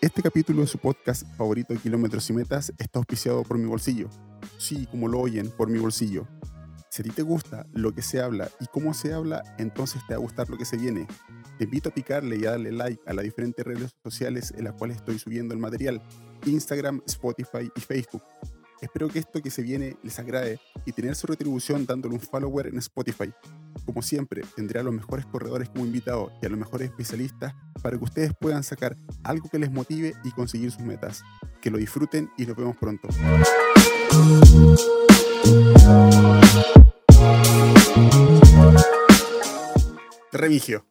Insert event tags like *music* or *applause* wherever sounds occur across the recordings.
Este capítulo de su podcast favorito Kilómetros y Metas está auspiciado por mi bolsillo. Sí, como lo oyen, por mi bolsillo. Si a ti te gusta lo que se habla y cómo se habla, entonces te va a gustar lo que se viene. Te invito a picarle y a darle like a las diferentes redes sociales en las cuales estoy subiendo el material, Instagram, Spotify y Facebook. Espero que esto que se viene les agrade y tener su retribución dándole un follower en Spotify. Como siempre, tendré a los mejores corredores como invitados y a los mejores especialistas para que ustedes puedan sacar algo que les motive y conseguir sus metas. Que lo disfruten y nos vemos pronto. Remigio,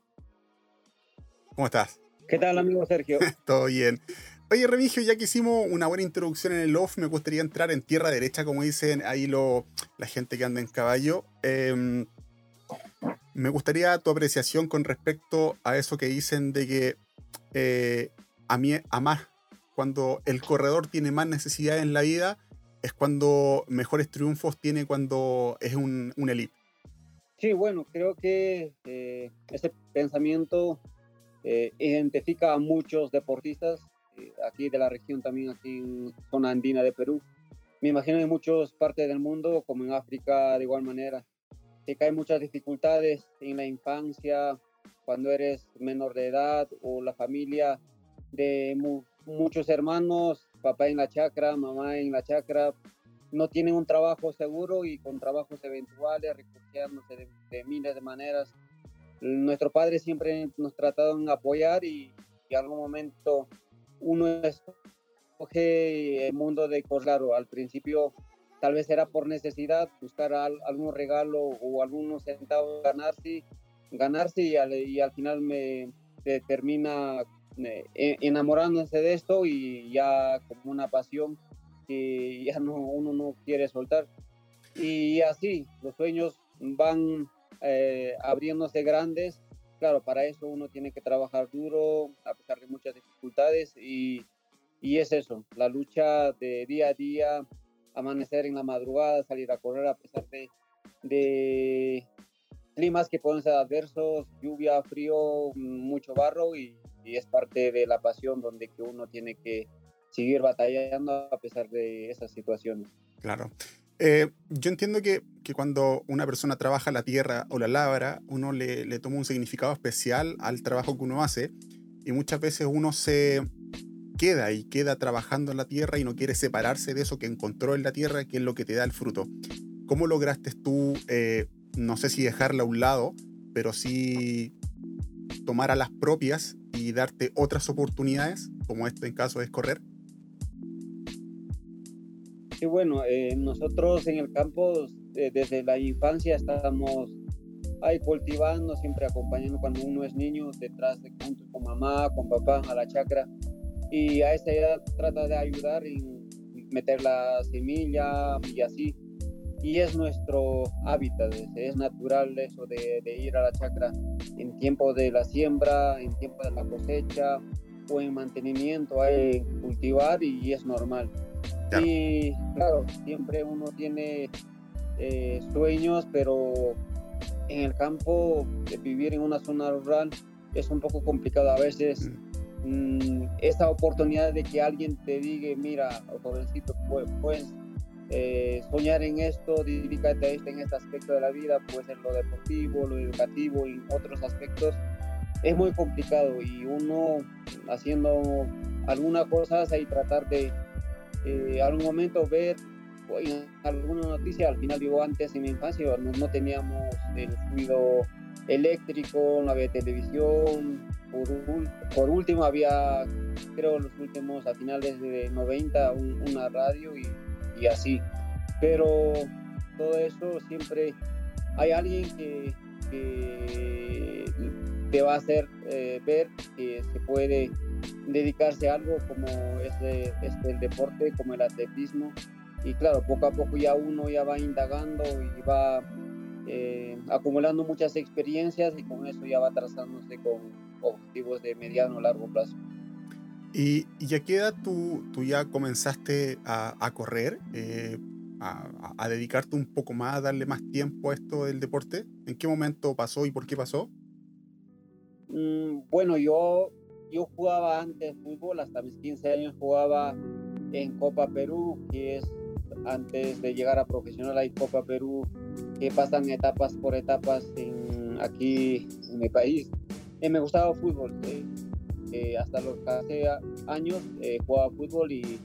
¿cómo estás? ¿Qué tal, amigo Sergio? *laughs* Todo bien. Oye, Remigio, ya que hicimos una buena introducción en el off, me gustaría entrar en tierra derecha, como dicen ahí lo, la gente que anda en caballo. Em, me gustaría tu apreciación con respecto a eso que dicen de que eh, a mí, a más, cuando el corredor tiene más necesidad en la vida, es cuando mejores triunfos tiene cuando es un, un elite. Sí, bueno, creo que eh, ese pensamiento eh, identifica a muchos deportistas eh, aquí de la región, también aquí en zona andina de Perú. Me imagino en muchas partes del mundo, como en África de igual manera, que hay muchas dificultades en la infancia, cuando eres menor de edad o la familia de muchos hermanos, papá en la chacra, mamá en la chacra, no tienen un trabajo seguro y con trabajos eventuales, refugiándose de, de miles de maneras. Nuestros padres siempre nos trataron de apoyar y, y en algún momento uno escoge el mundo de claro, al principio tal vez era por necesidad, buscar algún regalo o algunos centavos ganarse, ganarse y al, y al final me termina e, enamorándose de esto y ya como una pasión que ya no, uno no quiere soltar. Y así, los sueños van eh, abriéndose grandes claro, para eso uno tiene que trabajar duro, a pesar de muchas dificultades, y, y, es eso, la lucha de día a día, amanecer en la madrugada, salir a correr a pesar de, de climas que pueden ser adversos, lluvia, frío, mucho barro, y, y es parte de la pasión donde que uno tiene que seguir batallando a pesar de esas situaciones. Claro. Eh, yo entiendo que, que, cuando una persona trabaja la tierra o la labra, uno le, le, toma un significado especial al trabajo que uno hace y muchas veces uno se queda y queda trabajando en la tierra y no quiere separarse de eso que encontró en la tierra, que es lo que te da el fruto. ¿Cómo lograste tú, eh, no sé si dejarla a un lado, pero sí tomar a las propias y darte otras oportunidades, como este en caso es correr? Sí, bueno, eh, nosotros en el campo eh, desde la infancia estamos ahí cultivando, siempre acompañando cuando uno es niño, detrás de junto con mamá, con papá a la chacra. Y a esa edad trata de ayudar y meter la semilla y así. Y es nuestro hábitat, es natural eso de, de ir a la chacra en tiempo de la siembra, en tiempo de la cosecha o en mantenimiento, hay cultivar y es normal. Y claro, siempre uno tiene eh, sueños, pero en el campo, de vivir en una zona rural es un poco complicado. A veces mm. Mm esa oportunidad de que alguien te diga, mira, jovencito, puedes, eh, soñar en esto, dedícate a esto en este aspecto de la vida, pues en lo deportivo, lo educativo y otros aspectos, es muy complicado y uno haciendo algunas cosas y tratar de eh, algún momento ver alguna noticia, al final digo antes en mi infancia no, teníamos el ruido eléctrico, no había televisión, por, último había, creo los últimos a finales de 90, una radio y, así, pero todo eso siempre hay alguien que, te va a hacer eh, ver que se puede dedicarse a algo como este, este, el deporte, como el atletismo. Y claro, poco a poco ya uno ya va indagando y va eh, acumulando muchas experiencias y con eso ya va trazándose con objetivos de mediano o largo plazo. ¿Y, y a qué edad tú, tú ya comenzaste a, a correr, eh, a, a, dedicarte un poco más, a darle más tiempo a esto del deporte? ¿En qué momento pasó y por qué pasó? Mm, bueno, yo yo jugaba antes fútbol, hasta mis 15 años jugaba en Copa Perú, que es antes de llegar a profesional, hay Copa Perú, que pasan etapas por etapas en, aquí en mi país. Eh, me gustaba fútbol, eh, eh, hasta los 14 años jugaba fútbol y,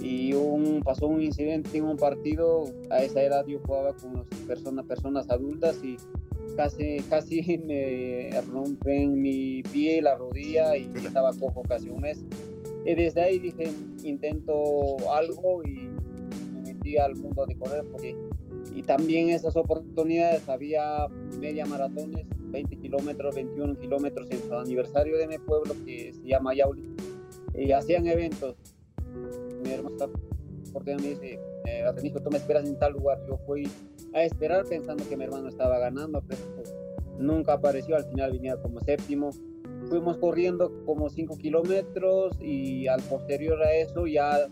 y un, pasó un incidente en un partido, a esa edad yo jugaba con personas, personas adultas y casi, casi *laughs* me rompen mi pie, la rodilla y estaba cojo casi un mes. Y desde ahí dije, intento algo y al mundo de correr porque y también esas oportunidades había media maratones 20 kilómetros 21 kilómetros en su aniversario de mi pueblo que se llama Yauli y hacían eventos. Mi hermano me dice eh, tú me esperas en tal lugar yo fui a esperar pensando que mi hermano estaba ganando pero nunca apareció. Al final venía como séptimo. Fuimos corriendo como 5 kilómetros y al posterior a eso ya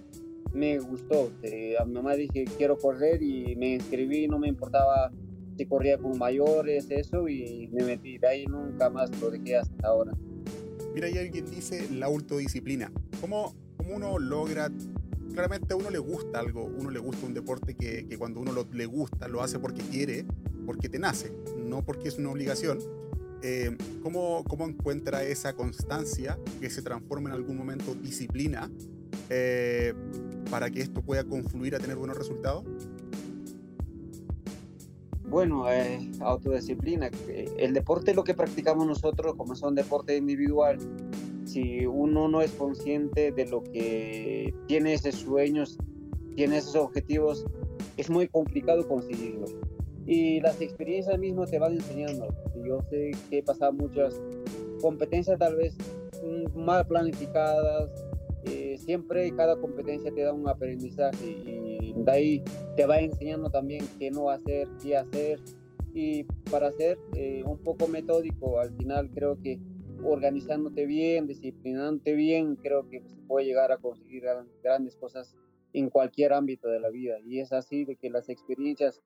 me gustó. Eh, a mi mamá dije, quiero correr y me inscribí, no me importaba si corría con mayores, eso, y me metí. De ahí nunca más lo dejé hasta ahora. Mira, hay alguien dice la autodisciplina. ¿Cómo, cómo uno logra claramente a uno le gusta algo, uno le gusta un deporte que, que cuando uno lo, le gusta lo hace porque quiere, porque te nace, no porque es una obligación. Eh, ¿cómo, ¿Cómo encuentra esa constancia que se transforma en algún momento disciplina eh, para que esto pueda confluir a tener buenos resultados? Bueno, eh, autodisciplina. El deporte lo que practicamos nosotros, como es un deporte individual, si uno no es consciente de lo que tiene esos sueños, tiene esos objetivos, es muy complicado conseguirlos. Y las experiencias mismas te van enseñando. Yo sé que he pasado muchas competencias tal vez mm, mal planificadas, eh, siempre cada competencia te da un aprendizaje y de ahí te va enseñando también qué no hacer, qué hacer. Y para ser eh, un poco metódico, al final creo que organizándote bien, disciplinándote bien, creo que se puede llegar a conseguir grandes cosas en cualquier ámbito de la vida. Y es así de que las experiencias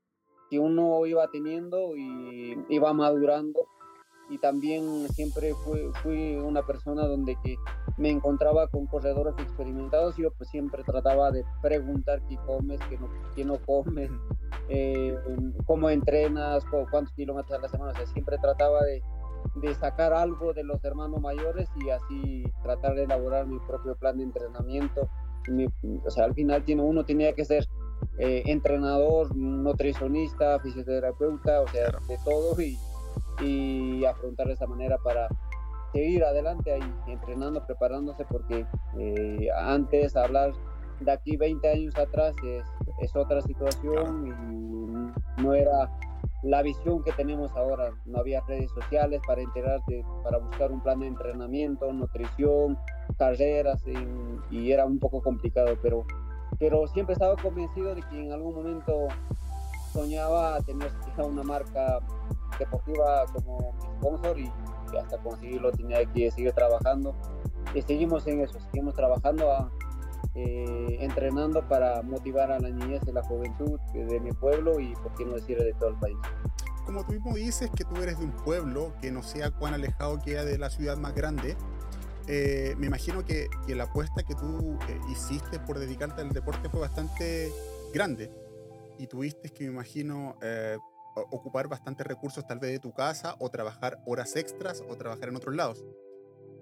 que uno iba teniendo y iba madurando, y también siempre fui, fui, una persona donde que me encontraba con corredores experimentados y yo pues siempre trataba de preguntar qué comes, qué no, qué no comes, eh, cómo entrenas, cuántos kilómetros a la semana, o sea, siempre trataba de, de, sacar algo de los hermanos mayores y así tratar de elaborar mi propio plan de entrenamiento. o sea, al final tiene, uno tenía que ser eh, entrenador, nutricionista, fisioterapeuta, o sea, de todo y y afrontar de esa manera para seguir adelante ahí, entrenando, preparándose, porque eh, antes hablar de aquí 20 años atrás es, es, otra situación y no era la visión que tenemos ahora. No había redes sociales para enterarte, para buscar un plan de entrenamiento, nutrición, carreras y, era un poco complicado, pero, pero siempre estaba convencido de que en algún momento soñaba tener *laughs* una marca deportiva como mi sponsor y, hasta conseguirlo tenía que seguir trabajando. Y seguimos en eso, seguimos trabajando, a, eh, entrenando para motivar a la niñez y la juventud de mi pueblo y, por qué no decir, de todo el país. Como tú mismo dices que tú eres de un pueblo que no sea cuán alejado queda de la ciudad más grande, eh, me imagino que, que, la apuesta que tú eh, hiciste por dedicarte al deporte fue bastante grande y tuviste que, me imagino, ocupar bastantes recursos tal vez de tu casa o trabajar horas extras o trabajar en otros lados.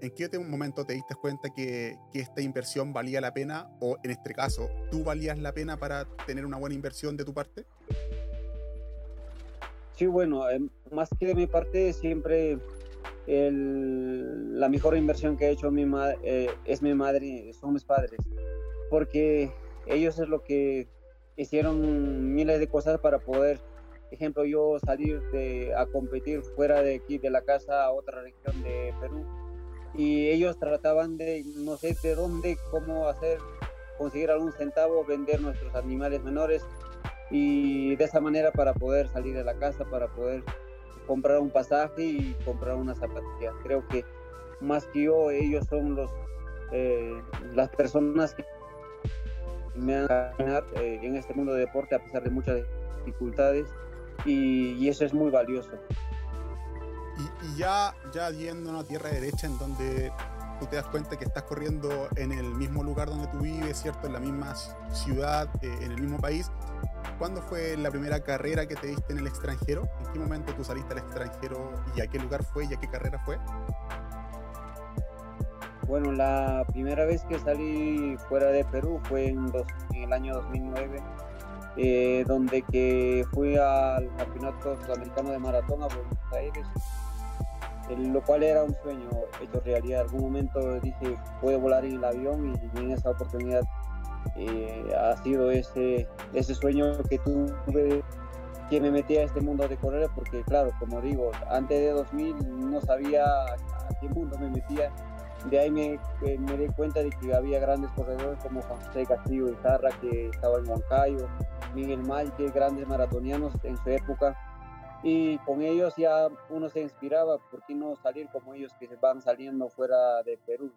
¿En qué momento te diste cuenta que, que, esta inversión valía la pena o en este caso tú valías la pena para tener una buena inversión de tu parte? Sí, bueno, em, más que de mi parte siempre el, la mejor inversión que he hecho mi eh, es mi madre, son mis padres, porque ellos es lo que hicieron miles de cosas para poder ejemplo, yo salir de, a competir fuera de aquí, de la casa, a otra región de Perú, y ellos trataban de, no sé de dónde, cómo hacer, conseguir algún centavo, vender nuestros animales menores, y de esa manera para poder salir de la casa, para poder comprar un pasaje y comprar una zapatilla. Creo que más que yo, ellos son los, eh, las personas que me han ganado eh, en este mundo de deporte a pesar de muchas dificultades y, eso es muy valioso. Y, ya, ya yendo a una tierra derecha en donde tú te das cuenta que estás corriendo en el mismo lugar donde tú vives, ¿cierto? En la misma ciudad, eh, en el mismo país. ¿Cuándo fue la primera carrera que te diste en el extranjero? ¿En qué momento tú saliste al extranjero y a qué lugar fue y a qué carrera fue? Bueno, la primera vez que salí fuera de Perú fue en, en el año 2009 eh, donde que fui al Campeonato Sudamericano de Maratón a Buenos Aires, lo cual era un sueño hecho realidad. En algún momento dije, puedo volar en el avión y, en esa oportunidad eh, ha sido ese, ese sueño que tuve que me metí a este mundo de correr, porque claro, como digo, antes de 2000 no sabía a qué mundo me metía de ahí me, me di cuenta de que había grandes corredores como José Castillo Izarra, que estaba en Huancayo, Miguel Márquez, grandes maratonianos en su época. Y con ellos ya uno se inspiraba, ¿por qué no salir como ellos que se van saliendo fuera de Perú?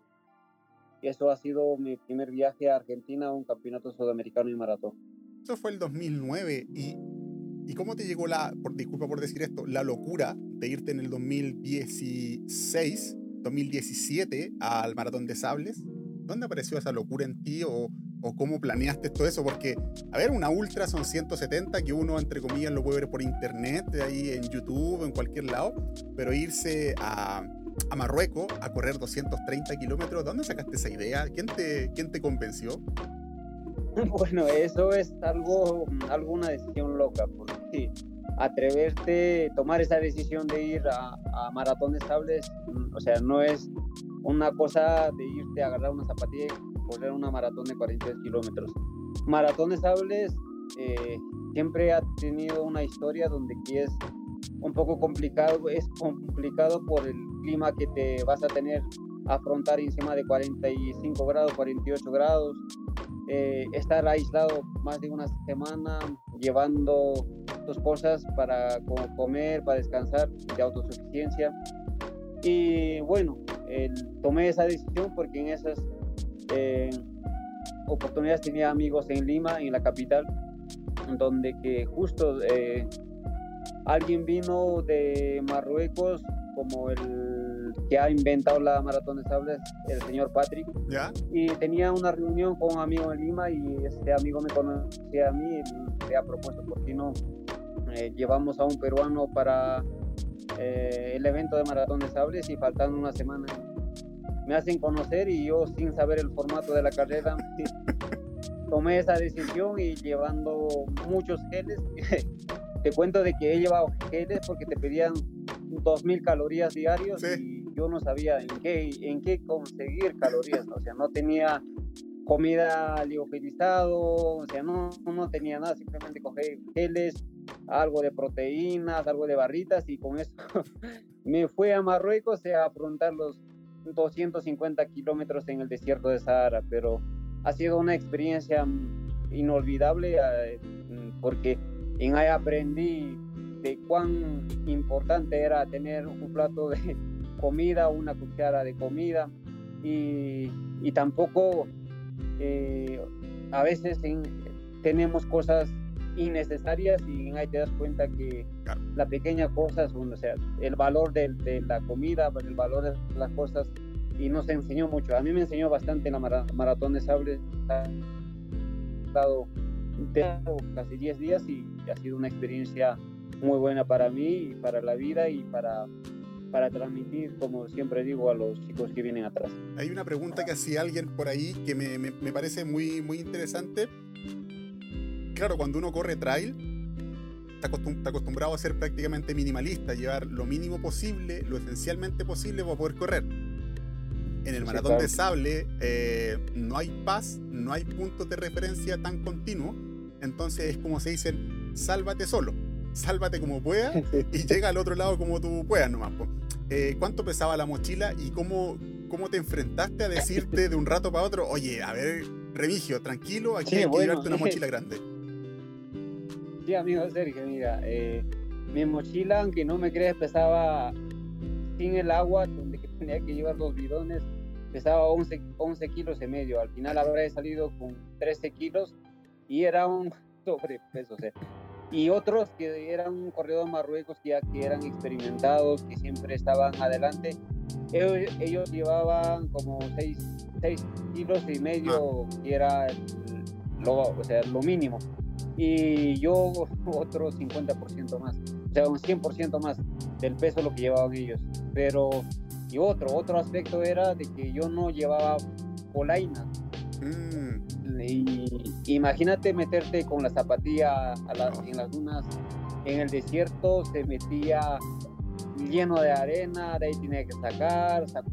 Y eso ha sido mi primer viaje a Argentina a un campeonato sudamericano de maratón. Eso fue el 2009 y, ¿y cómo te llegó la, por, disculpa por decir esto, la locura de irte en el 2016 2017 al Maratón de Sables. ¿Dónde apareció esa locura en ti o, cómo planeaste todo eso? Porque, a ver, una ultra son 170 que uno, entre comillas, lo puede ver por internet, ahí en YouTube, en cualquier lado, pero irse a, Marruecos a correr 230 kilómetros, ¿dónde sacaste esa idea? ¿Quién te, quién te convenció? *laughs* Bueno, eso es algo, alguna decisión loca, porque atreverte, tomar esa decisión de ir a, a maratones sables, mm, o sea, no es una cosa de irte a agarrar una zapatilla y correr una maratón de 42 kilómetros. Maratones sables eh, siempre ha tenido una historia donde es un poco complicado, es complicado por el clima que te vas a tener afrontar encima de 45 grados, 48 grados, eh, estar aislado más de una semana, llevando tus cosas para comer, para descansar, de autosuficiencia. Y bueno, tomé esa decisión porque en esas eh, oportunidades tenía amigos en Lima, en la capital, donde que justo eh, alguien vino de Marruecos como el que ha inventado la maratón de sables, el señor Patrick. ¿Ya? Y tenía una reunión con un amigo en Lima y este amigo me conocía a mí y le ha propuesto, ¿por qué no? Eh, llevamos a un peruano para eh, el evento de maratón de sables y faltando una semana me hacen conocer y yo sin saber el formato de la carrera *laughs* tomé esa decisión y llevando muchos geles. *laughs* te cuento de que he llevado geles porque te pedían 2.000 calorías diarios y yo no sabía en qué, en qué conseguir calorías, o sea, no tenía comida liofilizado, o sea, no, no tenía nada, simplemente cogí geles, algo de proteínas, algo de barritas y con eso *laughs* me fui a Marruecos a afrontar los 250 kilómetros en el desierto de Sahara, pero ha sido una experiencia inolvidable eh, porque en ahí aprendí de cuán importante era tener un plato de comida, una cuchara de comida y, y tampoco eh, a veces tenemos cosas innecesarias y ahí te das cuenta que la pequeña cosa o sea, el valor de, de, la comida, el valor de las cosas y nos enseñó mucho. A mí me enseñó bastante la maratón de sables. He estado casi 10 días y ha sido una experiencia muy buena para mí y para la vida y para, para transmitir, como siempre digo, a los chicos que vienen atrás. Hay una pregunta que hacía alguien por ahí que me, me, me parece muy, muy interesante. Claro, cuando uno corre trail, está, acostumbrado a ser prácticamente minimalista, llevar lo mínimo posible, lo esencialmente posible para poder correr. En el maratón de sable eh, no hay paz, no hay puntos de referencia tan continuo, entonces es como se dicen, sálvate solo sálvate como puedas *laughs* y llega al otro lado como tú puedas nomás. Eh, ¿Cuánto pesaba la mochila y cómo, cómo te enfrentaste a decirte de un rato para otro, oye, a ver, Remigio, tranquilo, aquí hay que llevarte una mochila grande? Sí, amigo Sergio, mira, eh, mi mochila, aunque no me creas, pesaba sin el agua, donde tenía que llevar los bidones, pesaba 11, 11 kilos y medio. Al final habré salido con 13 kilos y era un *laughs* sobrepeso. O sea, y otros que eran corredores marruecos ya que eran experimentados, que siempre estaban adelante, ellos, llevaban como 6, kilos y medio, ah. que era lo, o sea, lo mínimo. Y yo otro 50% más, o sea, un 100% más del peso lo que llevaban ellos. Pero, y otro, otro aspecto era de que yo no llevaba polaina. Mm. Y imagínate meterte con la zapatilla a las, en las dunas en el desierto, se metía lleno de arena, de ahí tenía que sacar, sacar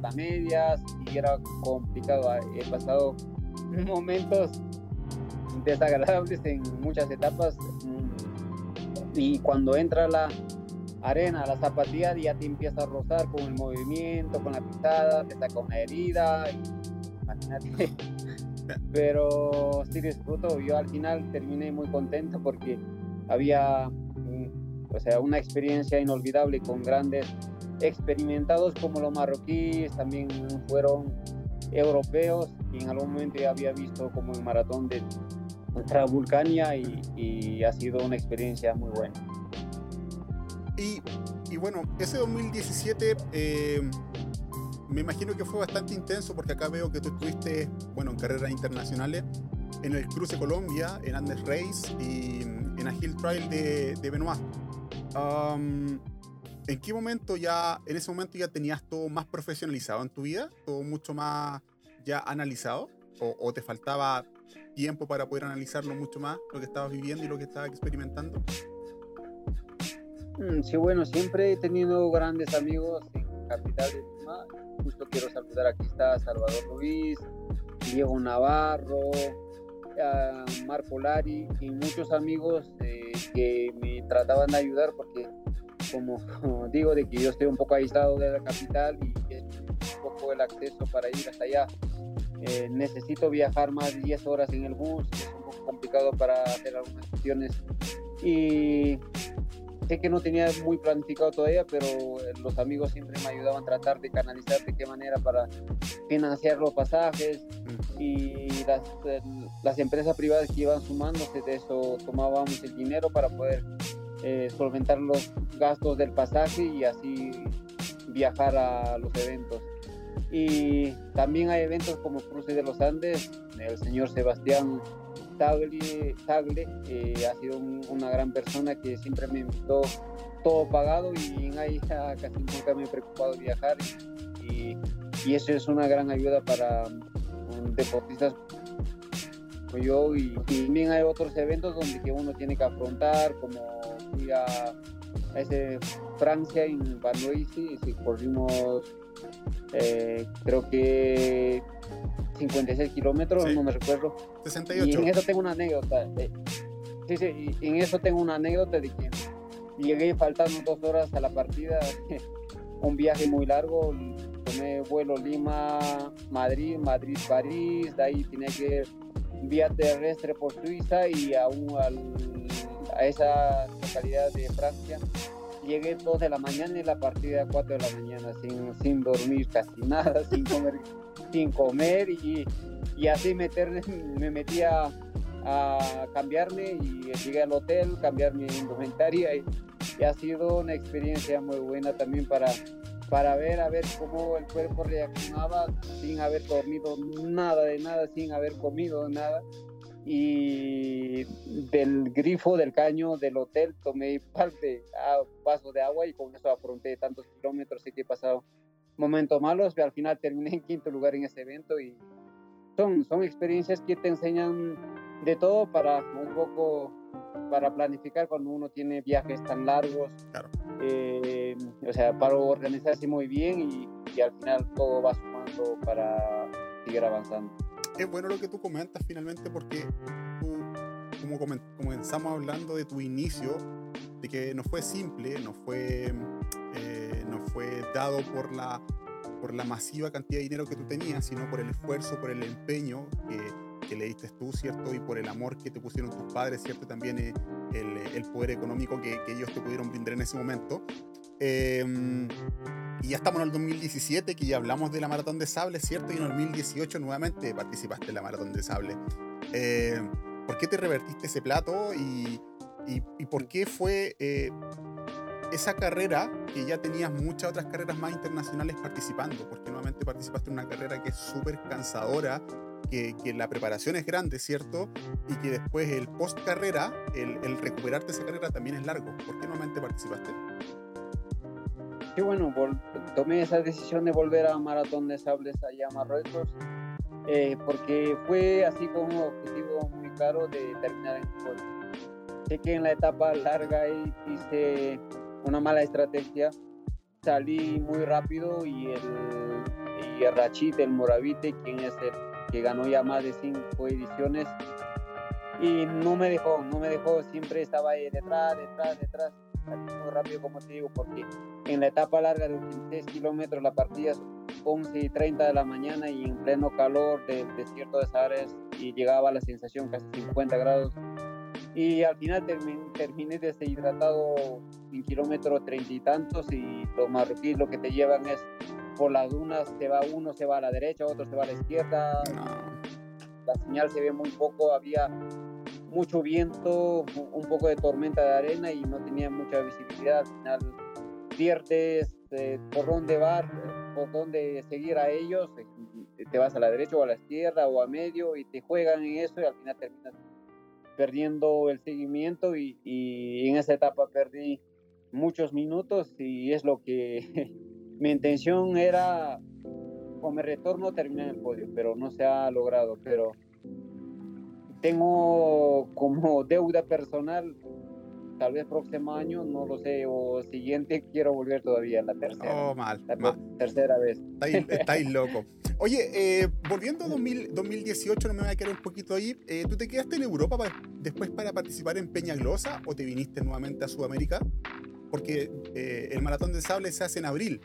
las medias y era complicado. He pasado *laughs* momentos desagradables en muchas etapas mm, y cuando entra la arena, la zapatilla ya te empieza a rozar con el movimiento, con la pisada, te saca una herida, imagínate. *laughs* Pero sí disfruto, yo al final terminé muy contento porque había o sea, una experiencia inolvidable con grandes experimentados como los marroquíes, también fueron europeos y en algún momento ya había visto como el maratón de Vulcania y, y ha sido una experiencia muy buena. Y, y bueno, ese 2017 eh, me imagino que fue bastante intenso porque acá veo que tú estuviste, bueno, en carreras internacionales, en el Cruce Colombia, en Andes Race y en Hill Trail de, de Benoit. ¿En qué momento ya, en ese momento ya tenías todo más profesionalizado en tu vida? ¿Todo mucho más ya analizado? ¿O, te faltaba tiempo para poder analizarlo mucho más, lo que estabas viviendo y lo que estabas experimentando? Mm, sí, bueno, siempre he tenido grandes amigos en Capital de Lima. Justo quiero saludar, aquí está Salvador Ruiz, Diego Navarro, Marco Lari y muchos amigos eh, que me trataban de ayudar porque como *laughs* digo de que yo estoy un poco aislado de la capital y es un poco el acceso para ir hasta allá. Eh, necesito viajar más de 10 horas en el bus, es un poco complicado para hacer algunas cuestiones y sé que no tenía muy planificado todavía, pero eh, los amigos siempre me ayudaban a tratar de canalizar de qué manera para financiar los pasajes y las, las empresas privadas que iban sumándose de eso tomábamos el dinero para poder eh, solventar los gastos del pasaje y así viajar a los eventos. Y también hay eventos como Cruce de los Andes, el señor Sebastián Tagle, Tagle ha sido una gran persona que siempre me invitó todo pagado y en ahí casi nunca me he preocupado de viajar. Y, eso es una gran ayuda para um, deportistas como yo. Y, también hay otros eventos donde que uno tiene que afrontar como fui a, ese Francia en Vanuisi y corrimos eh, creo que 56 kilómetros, no me recuerdo. 68. Y en eso tengo una anécdota. sí, sí, y en eso tengo una anécdota de que llegué faltando dos horas a la partida, *laughs* un viaje muy largo, tomé vuelo Lima-Madrid, Madrid-París, de ahí tenía que ir vía terrestre por Suiza y aún a esa localidad de Francia. Llegué 2 de la mañana y la partida a 4 de la mañana sin, sin dormir casi nada, *laughs* sin comer sin comer y, y así meterme, *laughs* me metía a cambiarme y llegué al hotel, cambiar mi indumentaria y, y, ha sido una experiencia muy buena también para, para ver a ver cómo el cuerpo reaccionaba sin haber dormido nada de nada, sin haber comido nada. Y del grifo del caño del hotel tomé parte a vaso de agua y con eso afronté tantos kilómetros y que he pasado momentos malos, pero al final terminé en quinto lugar en ese evento y son, son experiencias que te enseñan de todo para un poco para planificar cuando uno tiene viajes tan largos, eh, o sea, para organizarse muy bien y, y, al final todo va sumando para seguir avanzando. Es bueno lo que tú comentas finalmente porque tú, como comenzamos hablando de tu inicio, de que no fue simple, no fue fue dado por la, por la masiva cantidad de dinero que tú tenías, sino por el esfuerzo, por el empeño que, que le diste tú, ¿cierto? Y por el amor que te pusieron tus padres, ¿cierto? También eh, el, el poder económico que, que, ellos te pudieron brindar en ese momento. Em, y ya estamos en el 2017, que ya hablamos de la Maratón de Sable, ¿cierto? Y en el 2018 nuevamente participaste en la Maratón de Sable. Eh, ¿Por qué te revertiste ese plato y, y, y por qué fue eh, esa carrera, que ya tenías muchas otras carreras más internacionales participando, porque nuevamente participaste en una carrera que es súper cansadora, que, que, la preparación es grande, ¿cierto? Y que después el post carrera, el, el recuperarte esa carrera también es largo. ¿Por qué nuevamente participaste? Sí, bueno, tomé esa decisión de volver a Maratón de Sables allá a Marruecos, eh, porque fue así como un objetivo muy claro de terminar en el Sé que en la etapa larga hice una mala estrategia, salí muy rápido y el, y el Rachid, el Moravite, quien es el que ganó ya más de cinco ediciones, y no me dejó, no me dejó, siempre estaba ahí detrás, detrás, detrás muy rápido, como te digo, porque en la etapa larga de 16 kilómetros la partida es 11 y 30 de la mañana y en pleno calor del desierto de Sahara y llegaba la sensación casi 50 grados. Y al final terminé, deshidratado en kilómetro treinta y tantos y los marroquíes lo que te llevan es por las dunas, se va uno, se va a la derecha, otro se va a la izquierda. La señal se ve muy poco, había mucho viento, un poco de tormenta de arena y no tenía mucha visibilidad. Al final pierdes eh, por dónde va, por dónde seguir a ellos, eh, te vas a la derecha o a la izquierda o a medio y te juegan en eso y al final terminas perdiendo el seguimiento y, en esa etapa perdí muchos minutos y es lo que *laughs* mi intención era con mi retorno terminar el podio, pero no se ha logrado, pero tengo como deuda personal, tal vez próximo año, no lo sé, o siguiente *laughs* quiero volver todavía, la tercera. Oh, mal. La tercera vez. Estáis, estáis loco. Oye, eh, volviendo a 2018, no me voy a quedar un poquito ahí. Eh, ¿Tú te quedaste en Europa después para participar en Peña Glosa o te viniste nuevamente a Sudamérica? Porque eh, el maratón de sable se hace en abril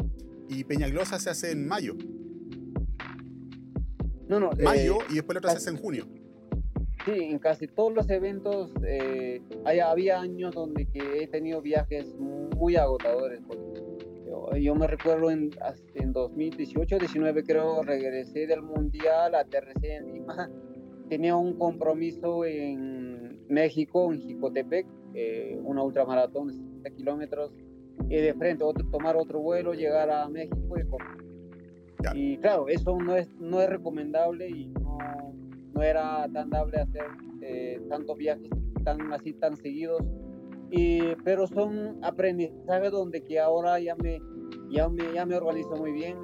y Peña Glosa se hace en mayo. No, no. Mayo y después la otra se hace en junio. Sí, en casi todos los eventos eh, había años donde que he tenido viajes muy agotadores. Yo, me recuerdo en, en 2018-19 creo, regresé del Mundial, aterricé en Lima, tenía un compromiso en México, en Jicotepec, eh, una ultramaratón de 60 kilómetros, y de frente otro, tomar otro vuelo, llegar a México y, y claro, eso no es, no es recomendable y no no era tan dable hacer eh, tantos viajes tan así tan seguidos y pero son aprendizajes donde que ahora ya me ya me ya me organizo muy bien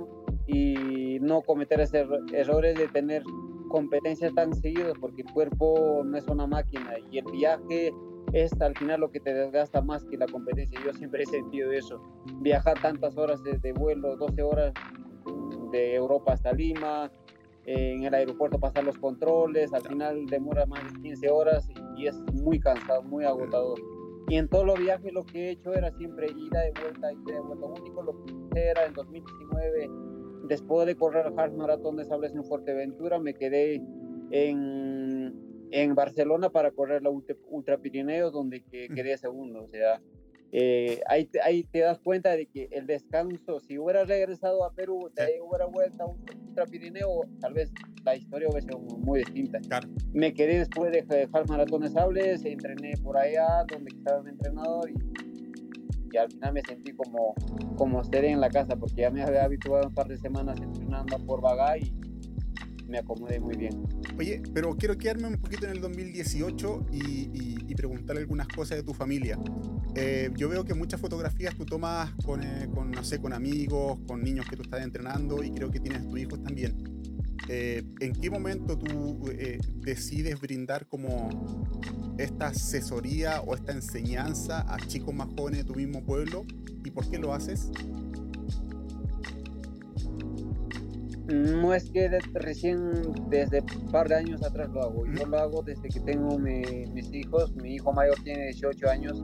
y no cometer esos errores de tener competencias tan seguidos porque el cuerpo no es una máquina y el viaje es al final lo que te desgasta más que la competencia. Yo siempre he sentido eso. Viajar tantas horas de vuelo, 12 horas de Europa hasta Lima, en el aeropuerto pasar los controles, al final demora más de 15 horas y, es muy cansado, muy agotador. Y en todos los viajes lo que he hecho era siempre ida de vuelta, ida de vuelta. Lo único lo que era en 2019, después de correr el Half Marathon de Sables en Fuerteventura, me quedé en, en Barcelona para correr la Ultra, Ultra Pirineos, donde quedé segundo. O sea, eh, ahí, ahí, te das cuenta de que el descanso, si hubiera regresado a Perú, te hubiera vuelto a un Ultra Pirineo, tal vez la historia hubiera sido muy distinta. Me quedé después de dejar maratones sables, entrené por allá donde estaba mi entrenador y, y, al final me sentí como, como ser en la casa porque ya me había habituado un par de semanas entrenando por Bagá y me acomodé muy bien. Oye, pero quiero quedarme un poquito en el 2018 y, preguntarle algunas cosas de tu familia. Eh, yo veo que muchas fotografías tú tomas con, eh, con, no sé, con amigos, con niños que tú estás entrenando y creo que tienes tus hijos también. Eh, ¿En qué momento tú decides brindar como esta asesoría o esta enseñanza a chicos más jóvenes de tu mismo pueblo y por qué lo haces? No es que recién desde un par de años atrás lo hago. Yo lo hago desde que tengo mis hijos. Mi hijo mayor tiene 18 años.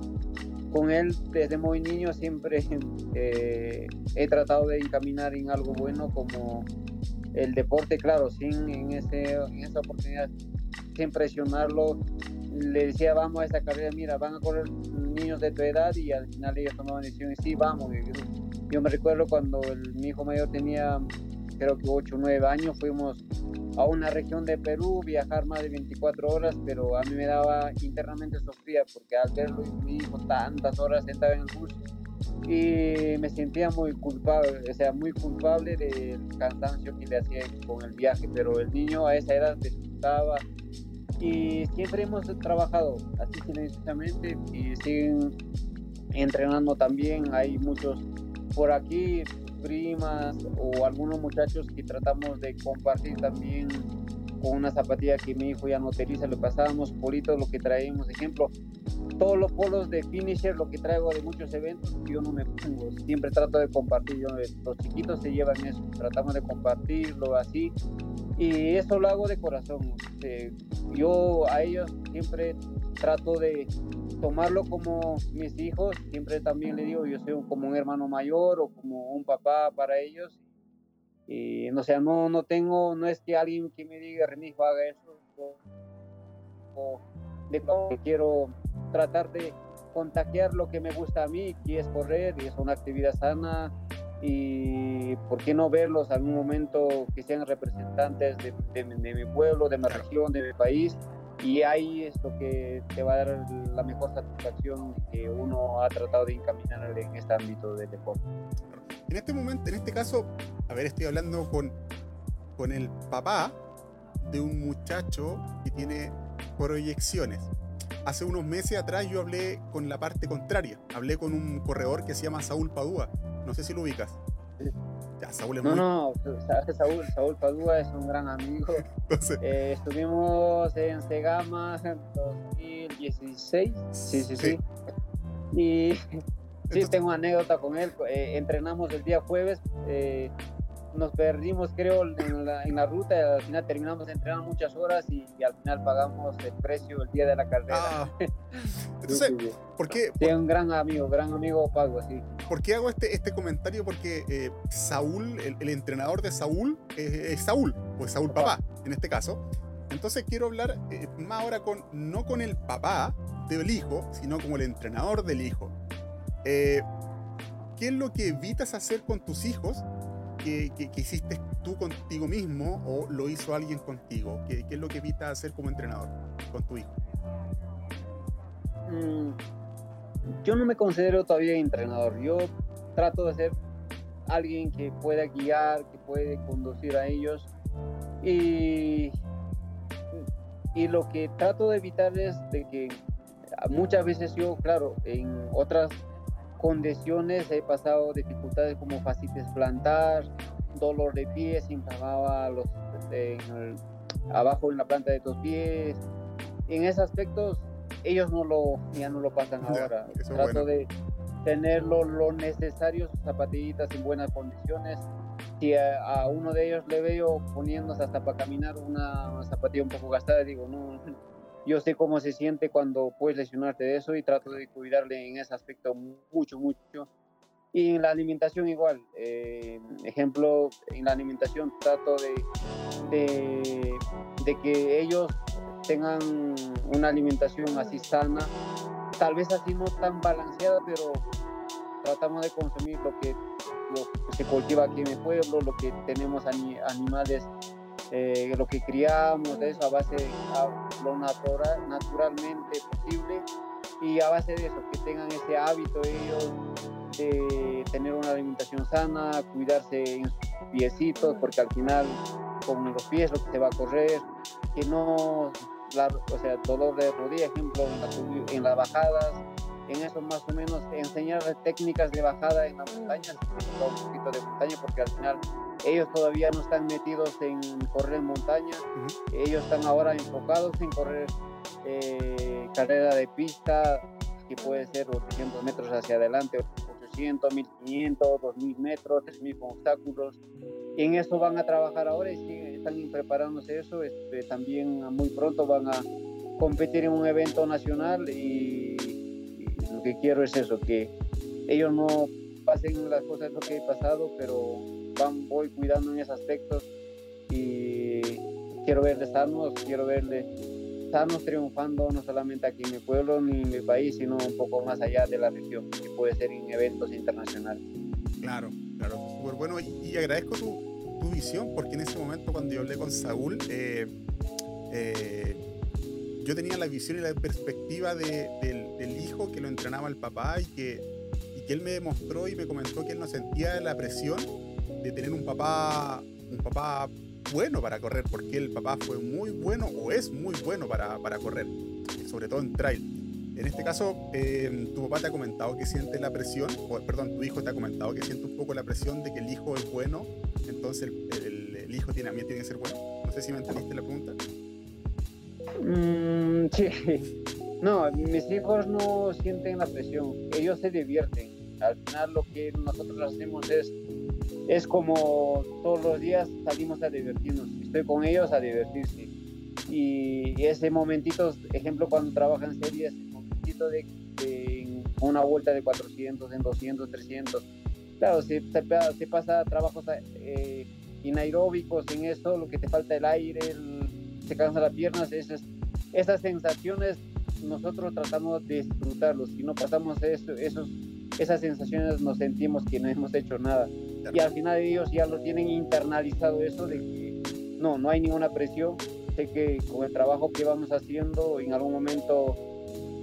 Con él desde muy niño siempre *laughs* eh, he tratado de encaminar en algo bueno como el deporte, claro, sin en, ese, en esa oportunidad, sin presionarlo. Le decía, vamos a esa carrera, mira, van a correr niños de tu edad y al final ellos tomaban decisión y sí, vamos. Yo, me recuerdo cuando mi hijo mayor tenía creo que 8 o 9 años, fuimos a una región de Perú, viajar más de 24 horas, pero a mí me daba internamente sofría porque al verlo y mi hijo tantas horas sentado en el bus, y me sentía muy culpable, o sea, muy culpable del cansancio que le hacía con el viaje, pero el niño a esa edad disfrutaba y siempre hemos trabajado así silenciosamente y siguen entrenando también, hay muchos por aquí, primas o algunos muchachos que tratamos de compartir también con una zapatilla que mi hijo ya no utiliza, le pasábamos politos, lo que traemos, ejemplo, todos los polos de finisher, lo que traigo de muchos eventos, yo no me pongo, siempre trato de compartir, los chiquitos se llevan eso, tratamos de compartirlo así, y eso lo hago de corazón, este, yo a ellos siempre trato de tomarlo como mis hijos, siempre también le digo, yo soy como un hermano mayor o como un papá para ellos, y no sea, no, no tengo, no es que alguien que me diga, Renijo, haga eso, o, de que quiero tratar de contagiar lo que me gusta a mí, que es correr y es una actividad sana. Y por qué no verlos algún momento que sean representantes de, de, mi pueblo, de mi región, de mi país y ahí es lo que te va a dar la mejor satisfacción que uno ha tratado de encaminar en este ámbito del deporte. En este momento, en este caso, a ver, estoy hablando con, con el papá de un muchacho que tiene proyecciones hace unos meses atrás yo hablé con la parte contraria. Hablé con un corredor que se llama Saúl Padua. No sé si lo ubicas. Ya, Saúl es no, muy... no, Saúl, Saúl Padua es un gran amigo. *laughs* Eh, estuvimos en Segama en 2016. Sí, sí, sí. Y *laughs* sí, tengo anécdota con él. Eh, entrenamos el día jueves. Eh, nos perdimos, creo, en la, en la, ruta. Al final terminamos de entrenar muchas horas y, al final pagamos el precio el día de la carrera. Ah. *laughs* Entonces, ¿por qué? Sí, un gran amigo, gran amigo Pago, así. ¿Por qué hago este, este comentario? Porque eh, Saúl, el, entrenador de Saúl, es Saúl, pues Saúl papá, en este caso. Entonces quiero hablar eh, más ahora con, no con el papá del hijo, sino como el entrenador del hijo. Eh, ¿Qué es lo que evitas hacer con tus hijos que, hiciste tú contigo mismo o lo hizo alguien contigo? ¿Qué, es lo que evitas hacer como entrenador con tu hijo? Mm, yo no me considero todavía entrenador. Yo trato de ser alguien que pueda guiar, que puede conducir a ellos. Y, y lo que trato de evitar es de que muchas veces yo, claro, en otras condiciones, he pasado dificultades como fascitis plantar, dolor de pies, se los, este, abajo en la planta de tus pies. En esos aspectos, ellos no lo, ya no lo pasan ahora. Trato de tener lo, necesario, sus zapatillitas en buenas condiciones. Si a, uno de ellos le veo poniéndose hasta para caminar una zapatilla un poco gastada, digo, no, yo sé cómo se siente cuando puedes lesionarte de eso y trato de cuidarle en ese aspecto mucho, mucho. Y en la alimentación igual. Eh, ejemplo, en la alimentación trato de, de, que ellos tengan una alimentación así sana, tal vez así no tan balanceada, pero tratamos de consumir lo lo que se cultiva aquí en el pueblo, lo que tenemos animales eh, lo que criamos, de eso a base de lo natural, naturalmente posible. Y a base de eso, que tengan ese hábito ellos de tener una alimentación sana, cuidarse en sus piecitos, porque al final con los pies lo que se va a correr, que no, o sea, dolor de rodilla, ejemplo, en las bajadas, en eso más o menos enseñar técnicas de bajada en las montañas, un poquito de montaña, porque al final ellos todavía no están metidos en correr montaña, ellos están ahora enfocados en correr eh, carrera de pista, que puede ser 800 metros hacia adelante, 800, 1500, 2000 metros, 3000 obstáculos. En eso van a trabajar ahora y están preparándose eso. Este, también muy pronto van a competir en un evento nacional y, lo que quiero es eso, que ellos no pasen las cosas lo que he pasado, pero van, voy cuidando en esos aspectos y quiero verles sanos, quiero verles sanos triunfando no solamente aquí en mi pueblo ni en mi país, sino un poco más allá de la región, que puede ser en eventos internacionales. Claro, claro, súper bueno y, agradezco tu, tu, visión porque en ese momento cuando yo hablé con Saúl, eh, eh, yo tenía la visión y la perspectiva de, del, del, hijo que lo entrenaba el papá y que que él me mostró y me comentó que él no sentía la presión de tener un papá, un papá bueno para correr, porque el papá fue muy bueno o es muy bueno para, para correr, sobre todo en trail. En este caso, em, tu papá te ha comentado que siente la presión, o perdón, tu hijo te ha comentado que siente un poco la presión de que el hijo es bueno, entonces el, el, hijo tiene, también tiene que ser bueno. No sé si me entendiste la pregunta. Mm, sí. *laughs* No, mis hijos no sienten la presión, ellos se divierten. Al final lo que nosotros hacemos es, es como todos los días salimos a divertirnos. Estoy con ellos a divertirse. Y ese momentito, ejemplo, cuando trabajan series, de, una vuelta de 400, en 200, 300. Claro, si se, pasa trabajos eh, en eso, lo que te falta el aire, se cansan las piernas, esas, esas sensaciones nosotros tratamos de disfrutarlos. Si no pasamos eso, esos, esas sensaciones nos sentimos que no hemos hecho nada. Y al final ellos ya lo tienen internalizado eso de que no, no hay ninguna presión. Sé que con el trabajo que vamos haciendo en algún momento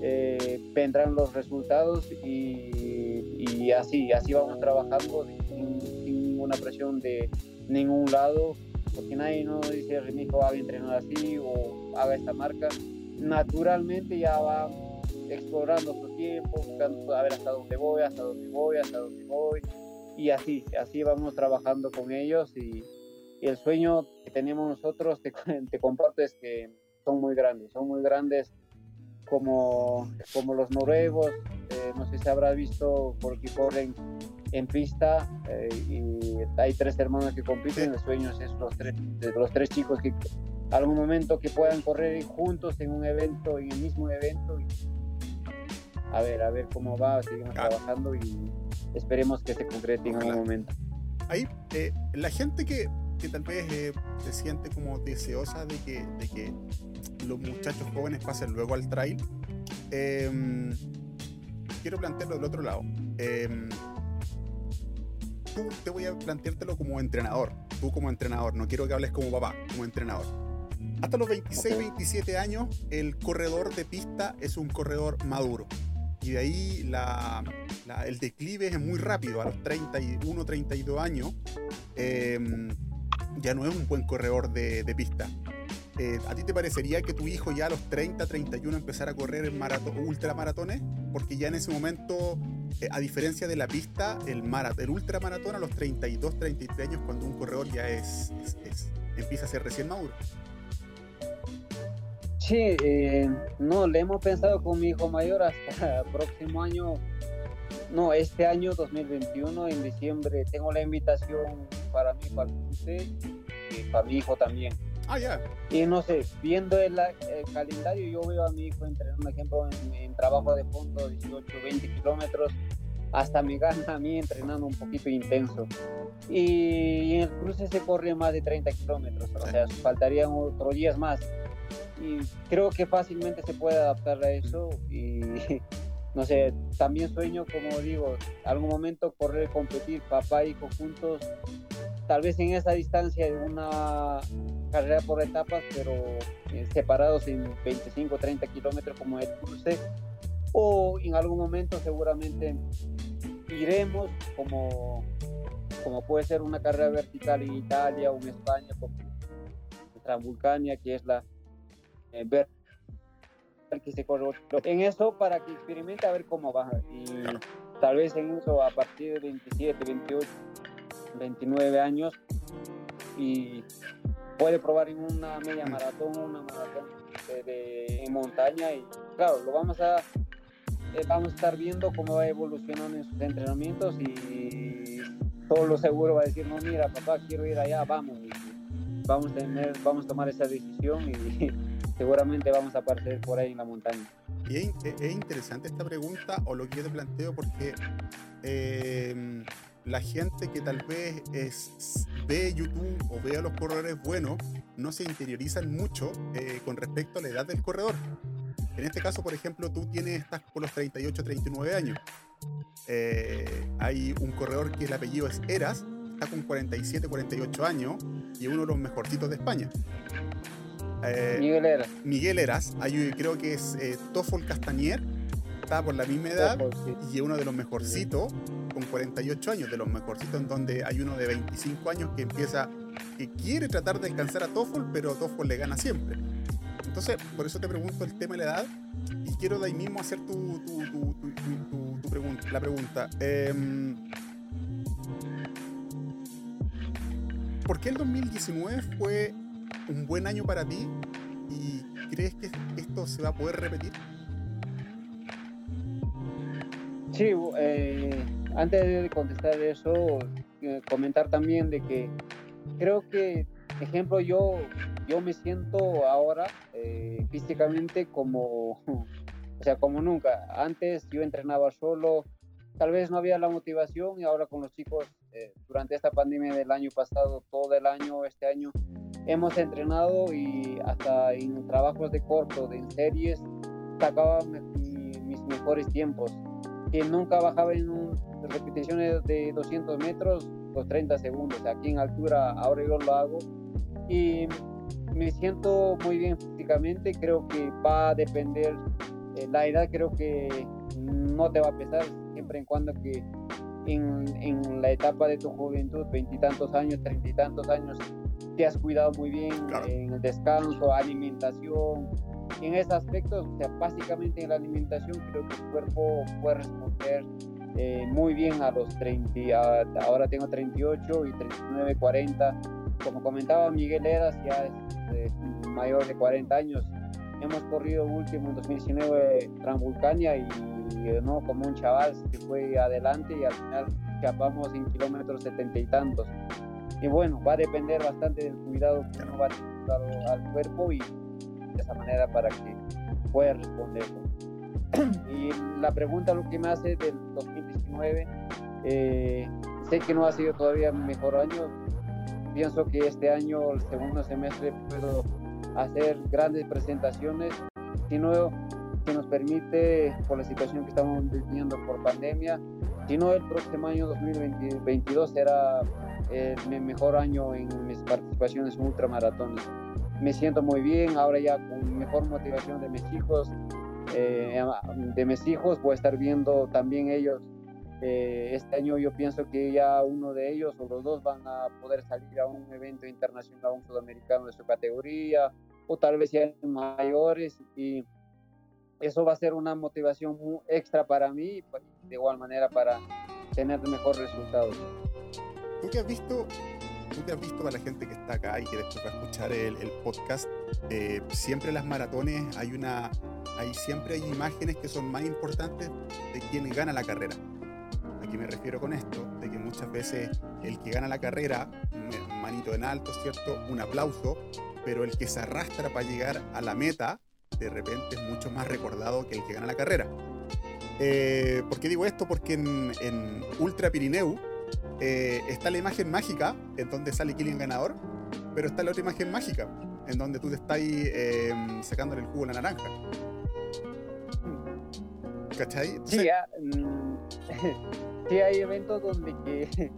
eh, vendrán los resultados y, así, así vamos trabajando sin, ninguna presión de ningún lado, porque nadie nos dice, mi hijo haga entrenar así o haga esta marca. Naturalmente ya va explorando su tiempo, buscando a ver hasta dónde voy, hasta dónde voy, hasta dónde voy. Y así, así vamos trabajando con ellos y, el sueño que tenemos nosotros, te, *laughs* te comparto, es que son muy grandes, son muy grandes como, como los noruegos, eh, no sé si habrá visto porque corren en pista eh, y hay tres hermanos que compiten, el sueño es los tres, de los tres chicos que algún momento que puedan correr juntos en un evento, en el mismo evento. Y, a ver, a ver cómo va, seguimos trabajando y esperemos que se concrete en algún momento. Ahí, eh, la gente que, que tal vez se siente como deseosa de que, de que los muchachos jóvenes pasen luego al trail, em, quiero plantearlo del otro lado. Tú te voy a planteártelo como entrenador, tú como entrenador, no quiero que hables como papá, como entrenador. Hasta los 26, 27 años, el corredor de pista es un corredor maduro. Y de ahí el declive es muy rápido. A los 31, 32 años, em, ya no es un buen corredor de pista. Eh, ¿a ti te parecería que tu hijo ya a los 30, 31 empezara a correr en ultramaratones? Porque ya en ese momento, eh, a diferencia de la pista, el, marat el ultramaratón a los 32, 33 años, cuando un corredor ya es, empieza a ser recién maduro. Sí, eh, no, le hemos pensado con mi hijo mayor hasta el próximo año, no, este año 2021, en diciembre, tengo la invitación para mí, para usted y para mi hijo también Ah, ya. Y no sé, viendo el, calendario, yo veo a mi hijo entrenando, ejemplo, en, trabajo de fondo, 18, 20 kilómetros, hasta me gana a mí entrenando un poquito intenso. Y, en el cruce se corre más de 30 kilómetros, o sea, faltarían otros días más. Y creo que fácilmente se puede adaptar a eso y *laughs* no sé, también sueño, como digo, algún momento correr, competir, papá y hijo juntos, tal vez en esa distancia de una carrera por etapas, pero eh, separados en 25, 30 kilómetros como el cruce, o en algún momento seguramente iremos como, como puede ser una carrera vertical en Italia o en España, como Transvulcania, que es la eh, vertical que se corre. En eso para que experimente a ver cómo va. Y tal vez en eso a partir de 27, 28 29 años y puede probar en una media maratón, una maratón de, en montaña y claro, lo vamos a eh, vamos a estar viendo cómo va evolucionando en sus entrenamientos y todo lo seguro va a decir, no, mira, papá, quiero ir allá, vamos. vamos a, tener, vamos a tomar esa decisión y *laughs* seguramente vamos a aparecer por ahí en la montaña. Y es, interesante esta pregunta o lo que yo te planteo porque eh, la gente que tal vez es, ve YouTube o ve a los corredores buenos no se interiorizan mucho eh, con respecto a la edad del corredor. En este caso, por ejemplo, tú tienes, estás por los 38, 39 años. Eh, hay un corredor que el apellido es Eras, está con 47, 48 años y es uno de los mejorcitos de España. Eh, Miguel Eras. Miguel Eras, hay, creo que es Toffol Castañer está por la misma edad y es uno de los mejorcitos con 48 años, de los mejorcitos en donde hay uno de 25 años que empieza, que quiere tratar de alcanzar a TOEFL, pero TOEFL le gana siempre. Entonces, por eso te pregunto el tema de la edad y quiero de ahí mismo hacer tu, pregunta, la pregunta. Em, ¿Por qué el 2019 fue un buen año para ti y crees que esto se va a poder repetir? Sí, eh, antes de contestar eso, eh, comentar también de que creo que, ejemplo, yo, yo me siento ahora eh, físicamente como, *laughs* o sea, como nunca. Antes yo entrenaba solo, tal vez no había la motivación y ahora con los chicos, durante esta pandemia del año pasado, todo el año, este año, hemos entrenado y hasta en trabajos de corto, de series, sacaba mis mejores tiempos que nunca bajaba en repeticiones de 200 metros los 30 segundos. Aquí en altura ahora yo lo hago y me siento muy bien físicamente. Creo que va a depender, eh, la edad creo que no te va a pesar siempre en cuando que en, en la etapa de tu juventud, veintitantos años, treinta y tantos años, te has cuidado muy bien en el descanso, alimentación, en ese aspecto, o sea, básicamente en la alimentación creo que el cuerpo puede responder eh, muy bien a los 30, ahora tengo 38 y 39, 40. Como comentaba Miguel Eras, ya es mayor de 40 años. Hemos corrido último en 2019 Transvulcania y no como un chaval que fue adelante y al final chapamos en kilómetros setenta y tantos. Y bueno, va a depender bastante del cuidado que uno va a tener al cuerpo y de esa manera para que pueda responder. *clears throat* Y la pregunta lo que me hace del 2019, eh, sé que no ha sido todavía mi mejor año, pienso que este año, el segundo semestre, puedo hacer grandes presentaciones, si no que nos permite, por la situación que estamos viviendo por pandemia, si no el próximo año 2022 será el mejor año en mis participaciones en ultramaratones me siento muy bien, ahora ya con mejor motivación de mis hijos, eh, de mis hijos, voy a estar viendo también ellos. Eh, este año yo pienso que ya uno de ellos o los dos van a poder salir a un evento internacional, un sudamericano de su categoría, o tal vez ya mayores, y eso va a ser una motivación extra para mí, de igual manera para tener mejores resultados. ¿Tú qué has visto tú te has visto para la gente que está acá y que después va a escuchar el, podcast, eh, siempre en las maratones hay una, hay, siempre hay imágenes que son más importantes de quien gana la carrera. ¿A qué me refiero con esto? De que muchas veces el que gana la carrera, manito en alto, ¿cierto? Un aplauso, pero el que se arrastra para llegar a la meta, de repente es mucho más recordado que el que gana la carrera. Eh, ¿Por qué digo esto? Porque en, en Ultra Pirineu, eh, está la imagen mágica, en donde sale Killian ganador, pero está la otra imagen mágica, en donde tú te estás eh, sacándole el jugo a la naranja. ¿Cachai? Sí, mm, *laughs* sí, hay eventos donde *laughs*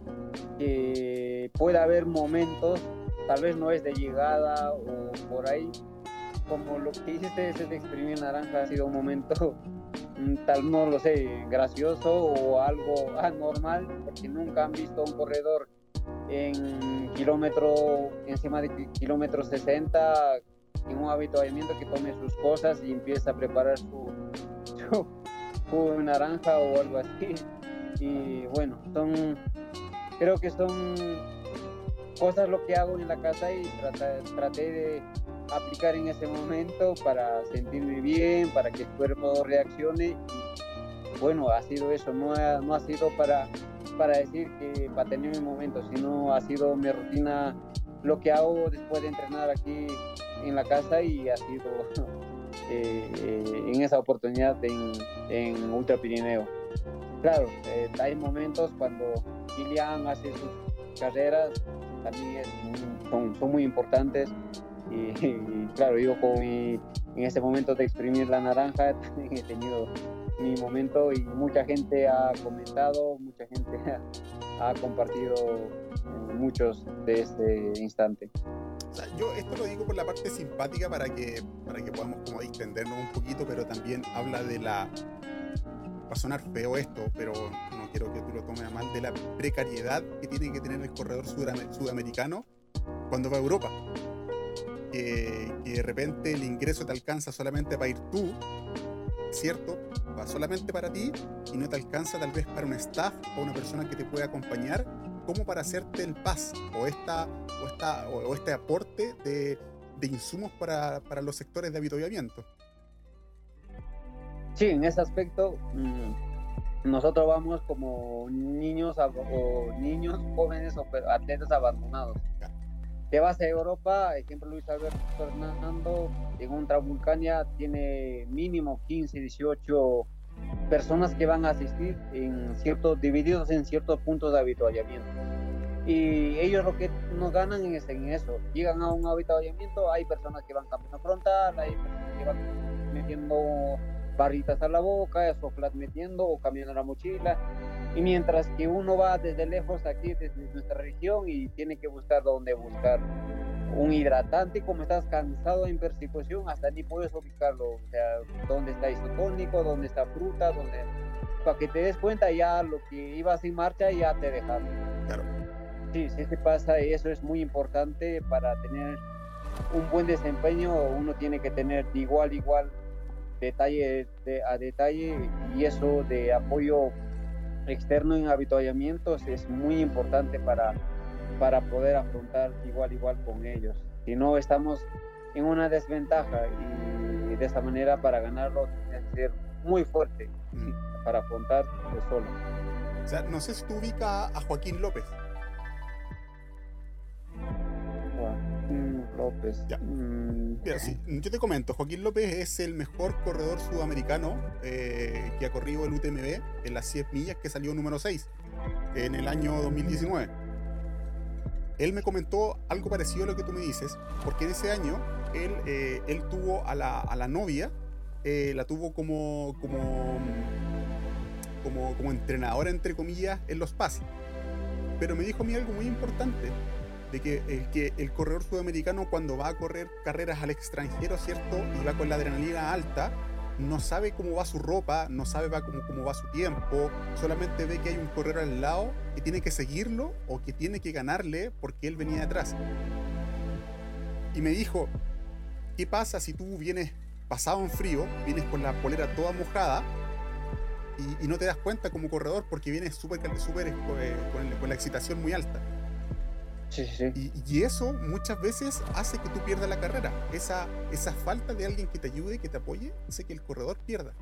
que puede haber momentos, tal vez no es de llegada o por ahí, como lo que hiciste ese de exprimir naranja ha sido un momento *laughs* tal no lo sé, gracioso o algo anormal, porque nunca han visto un corredor en kilómetro, encima de kilómetro 60, en un habituamiento que tome sus cosas y empiece a preparar su, su, naranja o algo así. Y bueno, son, creo que son cosas lo que hago en la casa y traté de aplicar en ese momento para sentirme bien, para que el cuerpo reaccione. Y bueno, ha sido eso, no ha, sido para, para decir que para tener mi momento, sino ha sido mi rutina, lo que hago después de entrenar aquí en la casa y ha sido *laughs* eh, eh, en esa oportunidad en, en Ultra Pirineo. Claro, eh, hay momentos cuando Kilian hace sus carreras, también son, son muy importantes y, claro, yo con en ese momento de exprimir la naranja *laughs* he tenido mi momento y mucha gente ha comentado, mucha gente *laughs* ha, compartido muchos de este instante. Yo esto lo digo por la parte simpática para que, para que podamos como distendernos un poquito, pero también habla de la, va a sonar feo esto, pero no quiero que tú lo tomes a mal, de la precariedad que tiene que tener el corredor sudamericano cuando va a Europa. Que, de repente el ingreso te alcanza solamente para ir tú, ¿cierto? Va solamente para ti y no te alcanza tal vez para un staff o una persona que te pueda acompañar como para hacerte el paz o, esta, o, esta, o este aporte de, de insumos para, para, los sectores de habituamiento. Sí, en ese aspecto mm, nosotros vamos como niños o niños jóvenes o atletas abandonados. Te vas a Europa, ejemplo Luis Alberto Fernando, en un Vulcania tiene mínimo 15, 18 personas que van a asistir en ciertos, divididos en ciertos puntos de habituallamiento. Y ellos lo que nos ganan es en eso. Llegan a un habituallamiento, hay personas que van cambiando frontal, hay personas que van metiendo barritas a la boca, soplas metiendo o cambiando la mochila. Y mientras que uno va desde lejos aquí, desde nuestra región, y tiene que buscar dónde buscar un hidratante, como estás cansado en persecución, hasta ni puedes ubicarlo. O sea, dónde está isotónico, dónde está fruta, dónde... Para que te des cuenta ya lo que ibas en marcha ya te dejaron. Claro. Sí, sí te pasa, y eso es muy importante para tener un buen desempeño, uno tiene que tener igual, igual detalle a detalle y eso de apoyo externo en habituallamientos es muy importante para, para poder afrontar igual igual con ellos. Si no estamos en una desventaja y de esta manera para ganarlo tiene que ser muy fuerte mm. para afrontar solo. O sea, no sé si tú ubicas a Joaquín López. López. Mm, yo te comento, Joaquín López es el mejor corredor sudamericano eh, que ha corrido el UTMB en las 100 millas que salió número 6 en el año 2019. Él me comentó algo parecido a lo que tú me dices, porque en ese año él, eh, él tuvo a la, a la novia, eh, la tuvo como, como, como, como entrenadora, entre comillas, en los pases. Pero me dijo a mí algo muy importante, de que el, que el corredor sudamericano cuando va a correr carreras al extranjero, ¿cierto? Y va con la adrenalina alta, no sabe cómo va su ropa, no sabe cómo, cómo va su tiempo, solamente ve que hay un corredor al lado que tiene que seguirlo o que tiene que ganarle porque él venía detrás. Y me dijo, ¿qué pasa si tú vienes pasado en frío, vienes con la polera toda mojada y, no te das cuenta como corredor porque vienes súper súper eh, con, con la excitación muy alta? Y, eso muchas veces hace que tú pierdas la carrera. Esa, esa falta de alguien que te ayude, que te apoye, hace que el corredor pierda.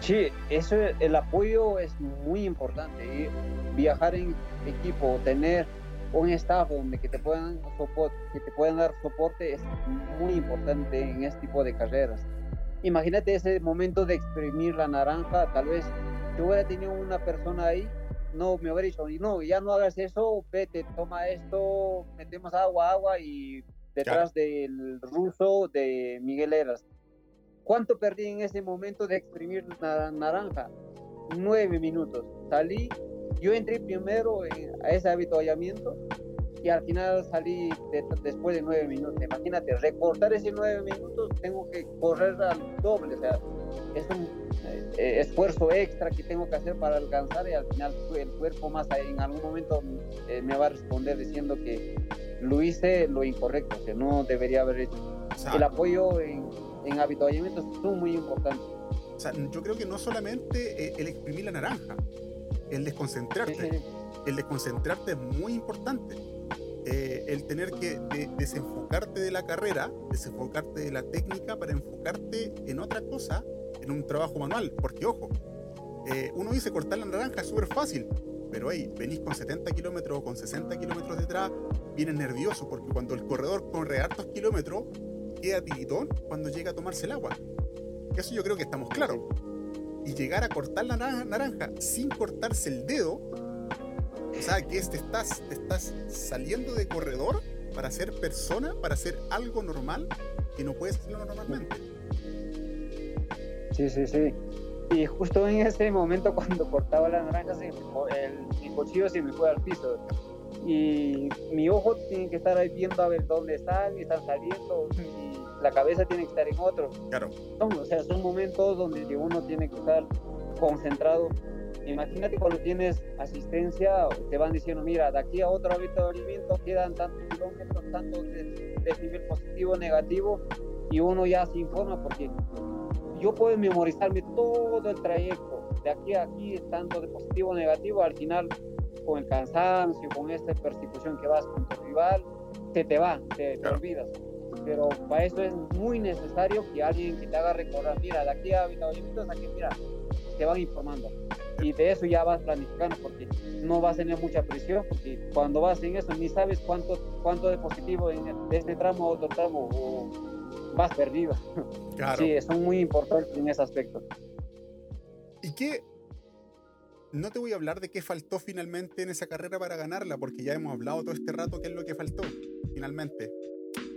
Sí, eso, el apoyo es muy importante. viajar en equipo, tener un staff donde que te puedan que te puedan dar soporte es muy importante en este tipo de carreras. Imagínate ese momento de exprimir la naranja, tal vez yo hubiera tenido una persona ahí no me hubiera dicho, no, ya no hagas eso, vete, toma esto, metemos agua, agua y detrás del ruso de Miguel Eras. ¿Cuánto perdí en ese momento de exprimir la naranja? Nueve minutos. Salí, yo entré primero a ese habituallamiento y al final salí después de nueve minutos. Imagínate, recortar esos nueve minutos, tengo que correr al doble. O sea, es un eh, esfuerzo extra que tengo que hacer para alcanzar y al final el cuerpo más en algún momento eh, me va a responder diciendo que lo hice lo incorrecto, que no debería haber hecho. El apoyo en, en habituallamientos es muy importante. O sea, yo creo que no solamente eh, el exprimir la naranja, el desconcentrarte. El desconcentrarte es muy importante eh, el tener que desenfocarte de la carrera, desenfocarte de la técnica para enfocarte en otra cosa, un trabajo manual. Porque, ojo, eh, uno dice cortar la naranja es súper fácil, pero hey, venís con 70 kilómetros o con 60 kilómetros detrás, vienes nervioso porque cuando el corredor corre hartos kilómetros, queda tiritón cuando llega a tomarse el agua. Eso yo creo que estamos claros. Y llegar a cortar la naranja sin cortarse el dedo o sea, que te estás, te estás saliendo de corredor para ser persona, para hacer algo normal que no puedes hacerlo normalmente. Sí, sí, sí. Y justo en ese momento *laughs* cuando cortaba la naranja, el, mi cuchillo se me fue al piso. Y mi ojo tiene que estar ahí viendo a ver dónde están, y están saliendo. Y la cabeza tiene que estar en otro. Claro. Son, o sea, son momentos donde uno tiene que estar concentrado. Imagínate cuando tienes asistencia, te van diciendo, mira, de aquí a otro avituallamiento quedan tantos kilómetros, tantos de, nivel positivo, negativo, y uno ya se informa porque yo puedo memorizarme todo el trayecto, de aquí a aquí, tanto de positivo, negativo, al final con el cansancio, con esta persecución que vas con tu rival, se te va, te, te olvidas. Pero para eso es muy necesario que alguien que te haga recordar, mira, de aquí a avituallamientos, aquí, mira, te van informando. Y de eso ya vas planificando porque no vas a tener mucha presión, porque cuando vas en eso ni sabes cuánto, cuánto de positivo en este tramo a otro tramo o vas perdido. Claro. Sí, son muy importantes en ese aspecto. ¿Y qué? No te voy a hablar de qué faltó finalmente en esa carrera para ganarla, porque ya hemos hablado todo este rato qué es lo que faltó finalmente.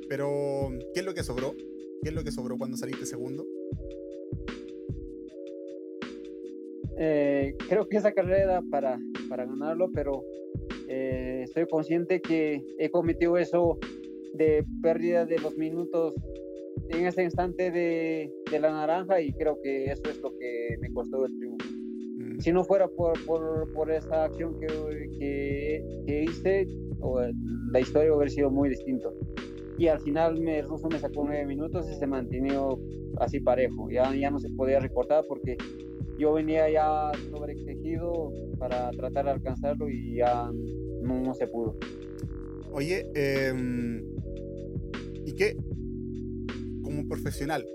Pero, ¿qué es lo que sobró? ¿Qué es lo que sobró cuando saliste segundo? Eh, creo que esa carrera para, para ganarlo, pero eh, estoy consciente que he cometido eso de pérdida de los minutos en ese instante de, de la naranja y creo que eso es lo que me costó el triunfo. Mm. Si no fuera por, por, por esa acción que, que, que, hice, la historia hubiera sido muy distinta. Y al final me, el ruso me sacó nueve minutos y se mantuvo así parejo. Ya, ya no se podía recortar porque yo venía ya sobreexigido para tratar de alcanzarlo y ya no, se pudo. Oye, em, ¿y qué? Como profesional,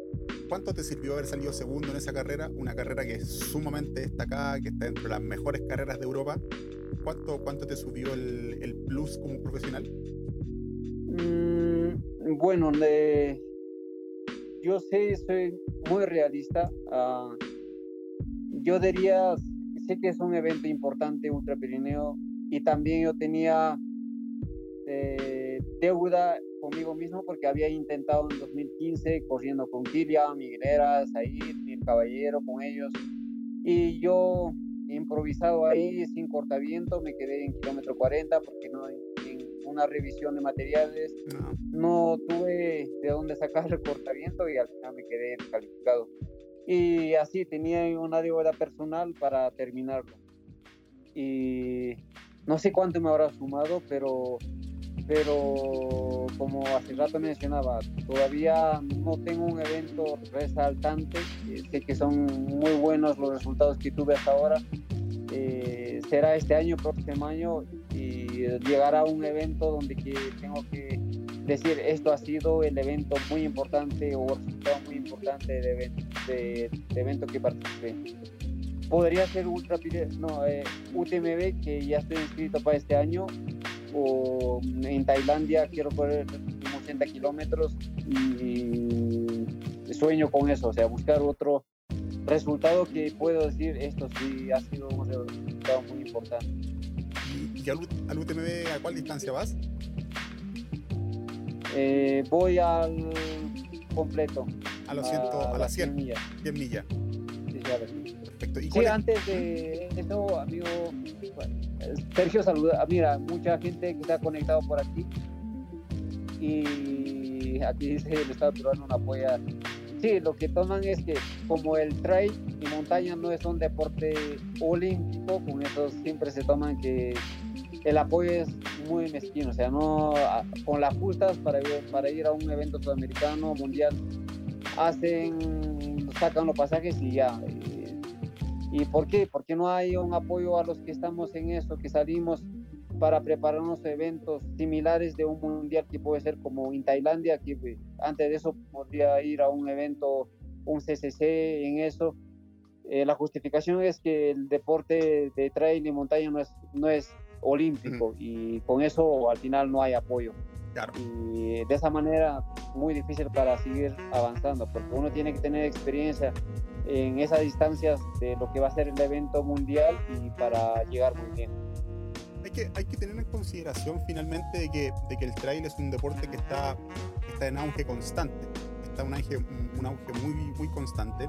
¿cuánto te sirvió haber salido segundo en esa carrera? Una carrera que es sumamente destacada, que está entre las mejores carreras de Europa. ¿Cuánto, cuánto te subió el, el plus como profesional? Mm, bueno, de, yo sé, soy muy realista. Uh, yo diría, sé que es un evento importante, Ultra Pirineo, y también yo tenía eh, deuda conmigo mismo porque había intentado en 2015 corriendo con Kiria, Migueleras, ahí, el Caballero, con ellos, y yo improvisado ahí, sin cortaviento, me quedé en kilómetro 40 porque no en una revisión de materiales, no. no tuve de dónde sacar el cortaviento y al final me quedé descalificado y así tenía una deuda personal para terminarlo. Y no sé cuánto me habrá sumado, pero, pero como hace rato mencionaba, todavía no tengo un evento resaltante. Sé que son muy buenos los resultados que tuve hasta ahora. Eh, será este año, próximo año, y llegará un evento donde que tengo que decir esto ha sido el evento muy importante o resultado muy importante de, evento, de, evento que participé. Podría ser Ultra no, eh, UTMB, que ya estoy inscrito para este año, o en Tailandia quiero correr 80 kilómetros y sueño con eso, o sea, buscar otro resultado que puedo decir, esto sí ha sido un resultado muy importante. ¿Y al, al UTMB a cuál distancia vas? Eh, voy al completo. A los a, las 100, millas. 100 millas. Sí, Perfecto. ¿Y sí, antes de eso, amigo, Sergio, saluda. Mira, mucha gente que está conectado por aquí. Y aquí dice el Estado peruano una apoya. Sí, lo que toman es que como el trail y montaña no es un deporte olímpico, con eso siempre se toman que el apoyo es muy mezquino, o sea, no con las justas para, para ir a un evento sudamericano, mundial, hacen, sacan los pasajes y ya. ¿Y, por qué? Porque no hay un apoyo a los que estamos en eso, que salimos para prepararnos eventos similares de un mundial que puede ser como en Tailandia, que pues, antes de eso podría ir a un evento, un CCC en eso. Eh, la justificación es que el deporte de trail y montaña no es, no es olímpico y con eso al final no hay apoyo. Y de esa manera muy difícil para seguir avanzando, porque uno tiene que tener experiencia en esas distancias de lo que va a ser el evento mundial y para llegar muy bien. Hay que, hay que tener en consideración finalmente de que, de que el trail es un deporte que está, está en auge constante, está un auge, un auge muy, muy constante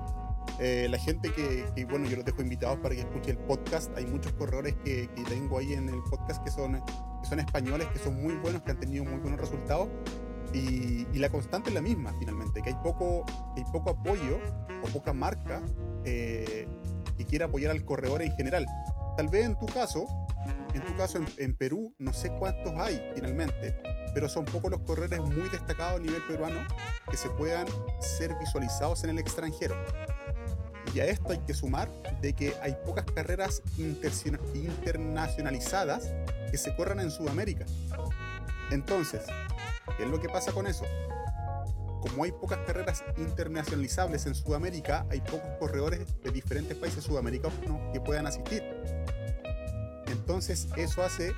eh, la gente que, bueno, yo los dejo invitados para que escuchen el podcast. Hay muchos corredores que, que, tengo ahí en el podcast que son, que son españoles, que son muy buenos, que han tenido muy buenos resultados. Y, la constante es la misma, finalmente, que hay poco, hay poco apoyo o poca marca eh, que quiera apoyar al corredor en general. Tal vez en tu caso, en tu caso en, Perú, no sé cuántos hay finalmente, pero son pocos los corredores muy destacados a nivel peruano que se puedan ser visualizados en el extranjero. Y a esto hay que sumar de que hay pocas carreras internacionalizadas que se corran en Sudamérica. Entonces, ¿qué es lo que pasa con eso? Como hay pocas carreras internacionalizables en Sudamérica, hay pocos corredores de diferentes países sudamericanos que puedan asistir. Entonces eso hace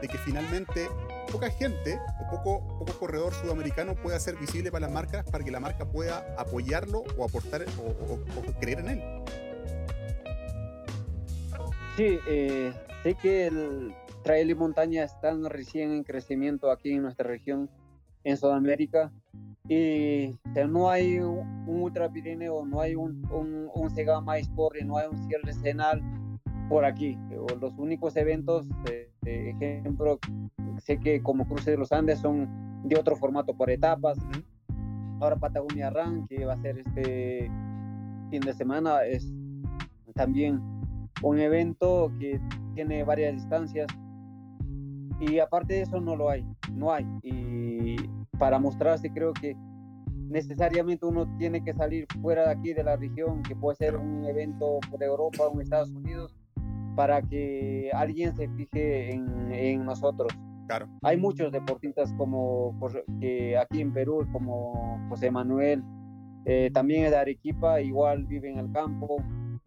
de que finalmente poca gente o poco, poco corredor sudamericano pueda ser visible para las marcas para que la marca pueda apoyarlo o aportar o, creer en él. Sí, eh, sé que el trail y montaña están recién en crecimiento aquí en nuestra región, en Sudamérica, y no hay un, Ultra Pirineo, no hay un, un, un Segama Sport, no hay un cierre Senal por aquí. Los únicos eventos, de ejemplo, sé que como Cruce de los Andes son de otro formato por etapas. Ahora Patagonia Run, que va a ser este fin de semana, es también un evento que tiene varias distancias. Y aparte de eso no lo hay, no hay. Y para mostrarse creo que necesariamente uno tiene que salir fuera de aquí de la región, que puede ser un evento por Europa o en Estados Unidos, para que alguien se fije en, en nosotros. Claro. Hay muchos deportistas como que aquí en Perú, como José Manuel, eh, también es de Arequipa, igual vive en el campo,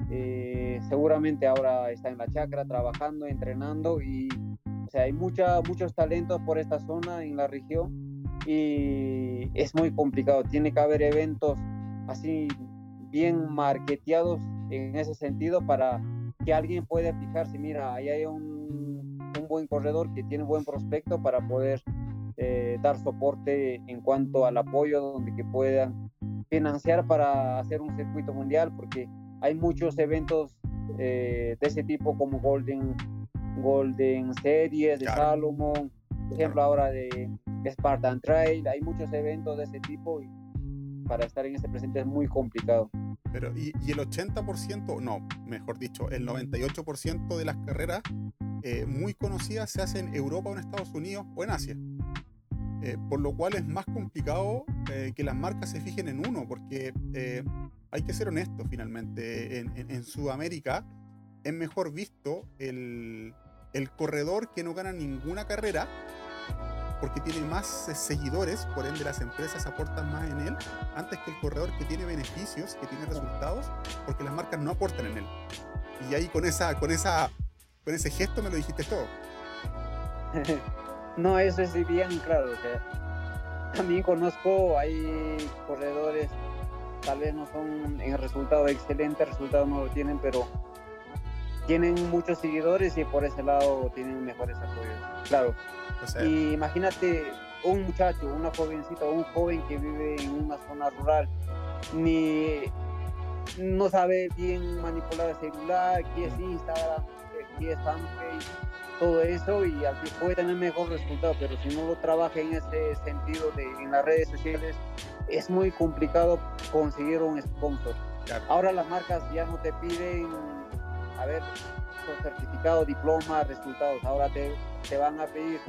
eh, seguramente ahora está en la chacra trabajando, entrenando y sea, hay mucha, muchos talentos por esta zona en la región y es muy complicado, tiene que haber eventos así bien marketeados en ese sentido para que alguien pueda fijarse, mira, ahí hay un, un buen corredor que tiene buen prospecto para poder eh, dar soporte en cuanto al apoyo donde que puedan financiar para hacer un circuito mundial, porque hay muchos eventos eh, de ese tipo como Golden, Golden Series de Salomon, por ejemplo ahora de, Spartan Trail, hay muchos eventos de ese tipo y para estar en ese presente es muy complicado. Pero, y, el 80%, no, mejor dicho, el 98% de las carreras eh, muy conocidas se hacen en Europa o en Estados Unidos o en Asia. Eh, por lo cual es más complicado eh, que las marcas se fijen en uno, porque hay que ser honesto finalmente. En, Sudamérica es mejor visto el, el corredor que no gana ninguna carrera porque tiene más eh, seguidores, por ende las empresas aportan más en él, antes que el corredor que tiene beneficios, que tiene resultados, porque las marcas no aportan en él. Y ahí con esa, con esa, con ese gesto me lo dijiste todo. *laughs* no, eso es bien claro. O también conozco, hay corredores, tal vez no son en resultado excelente, resultado no lo tienen, pero tienen muchos seguidores y por ese lado tienen mejores apoyos. Claro, y imagínate un muchacho, una jovencita o un joven que vive en una zona rural, ni no sabe bien manipular el celular, qué es Instagram, qué es fanpage, todo eso y puede tener mejor resultado, pero si no lo trabaja en ese sentido de en las redes sociales, es muy complicado conseguir un sponsor. Ahora las marcas ya no te piden, a ver, certificado, diploma, resultados, ahora te, te van a pedir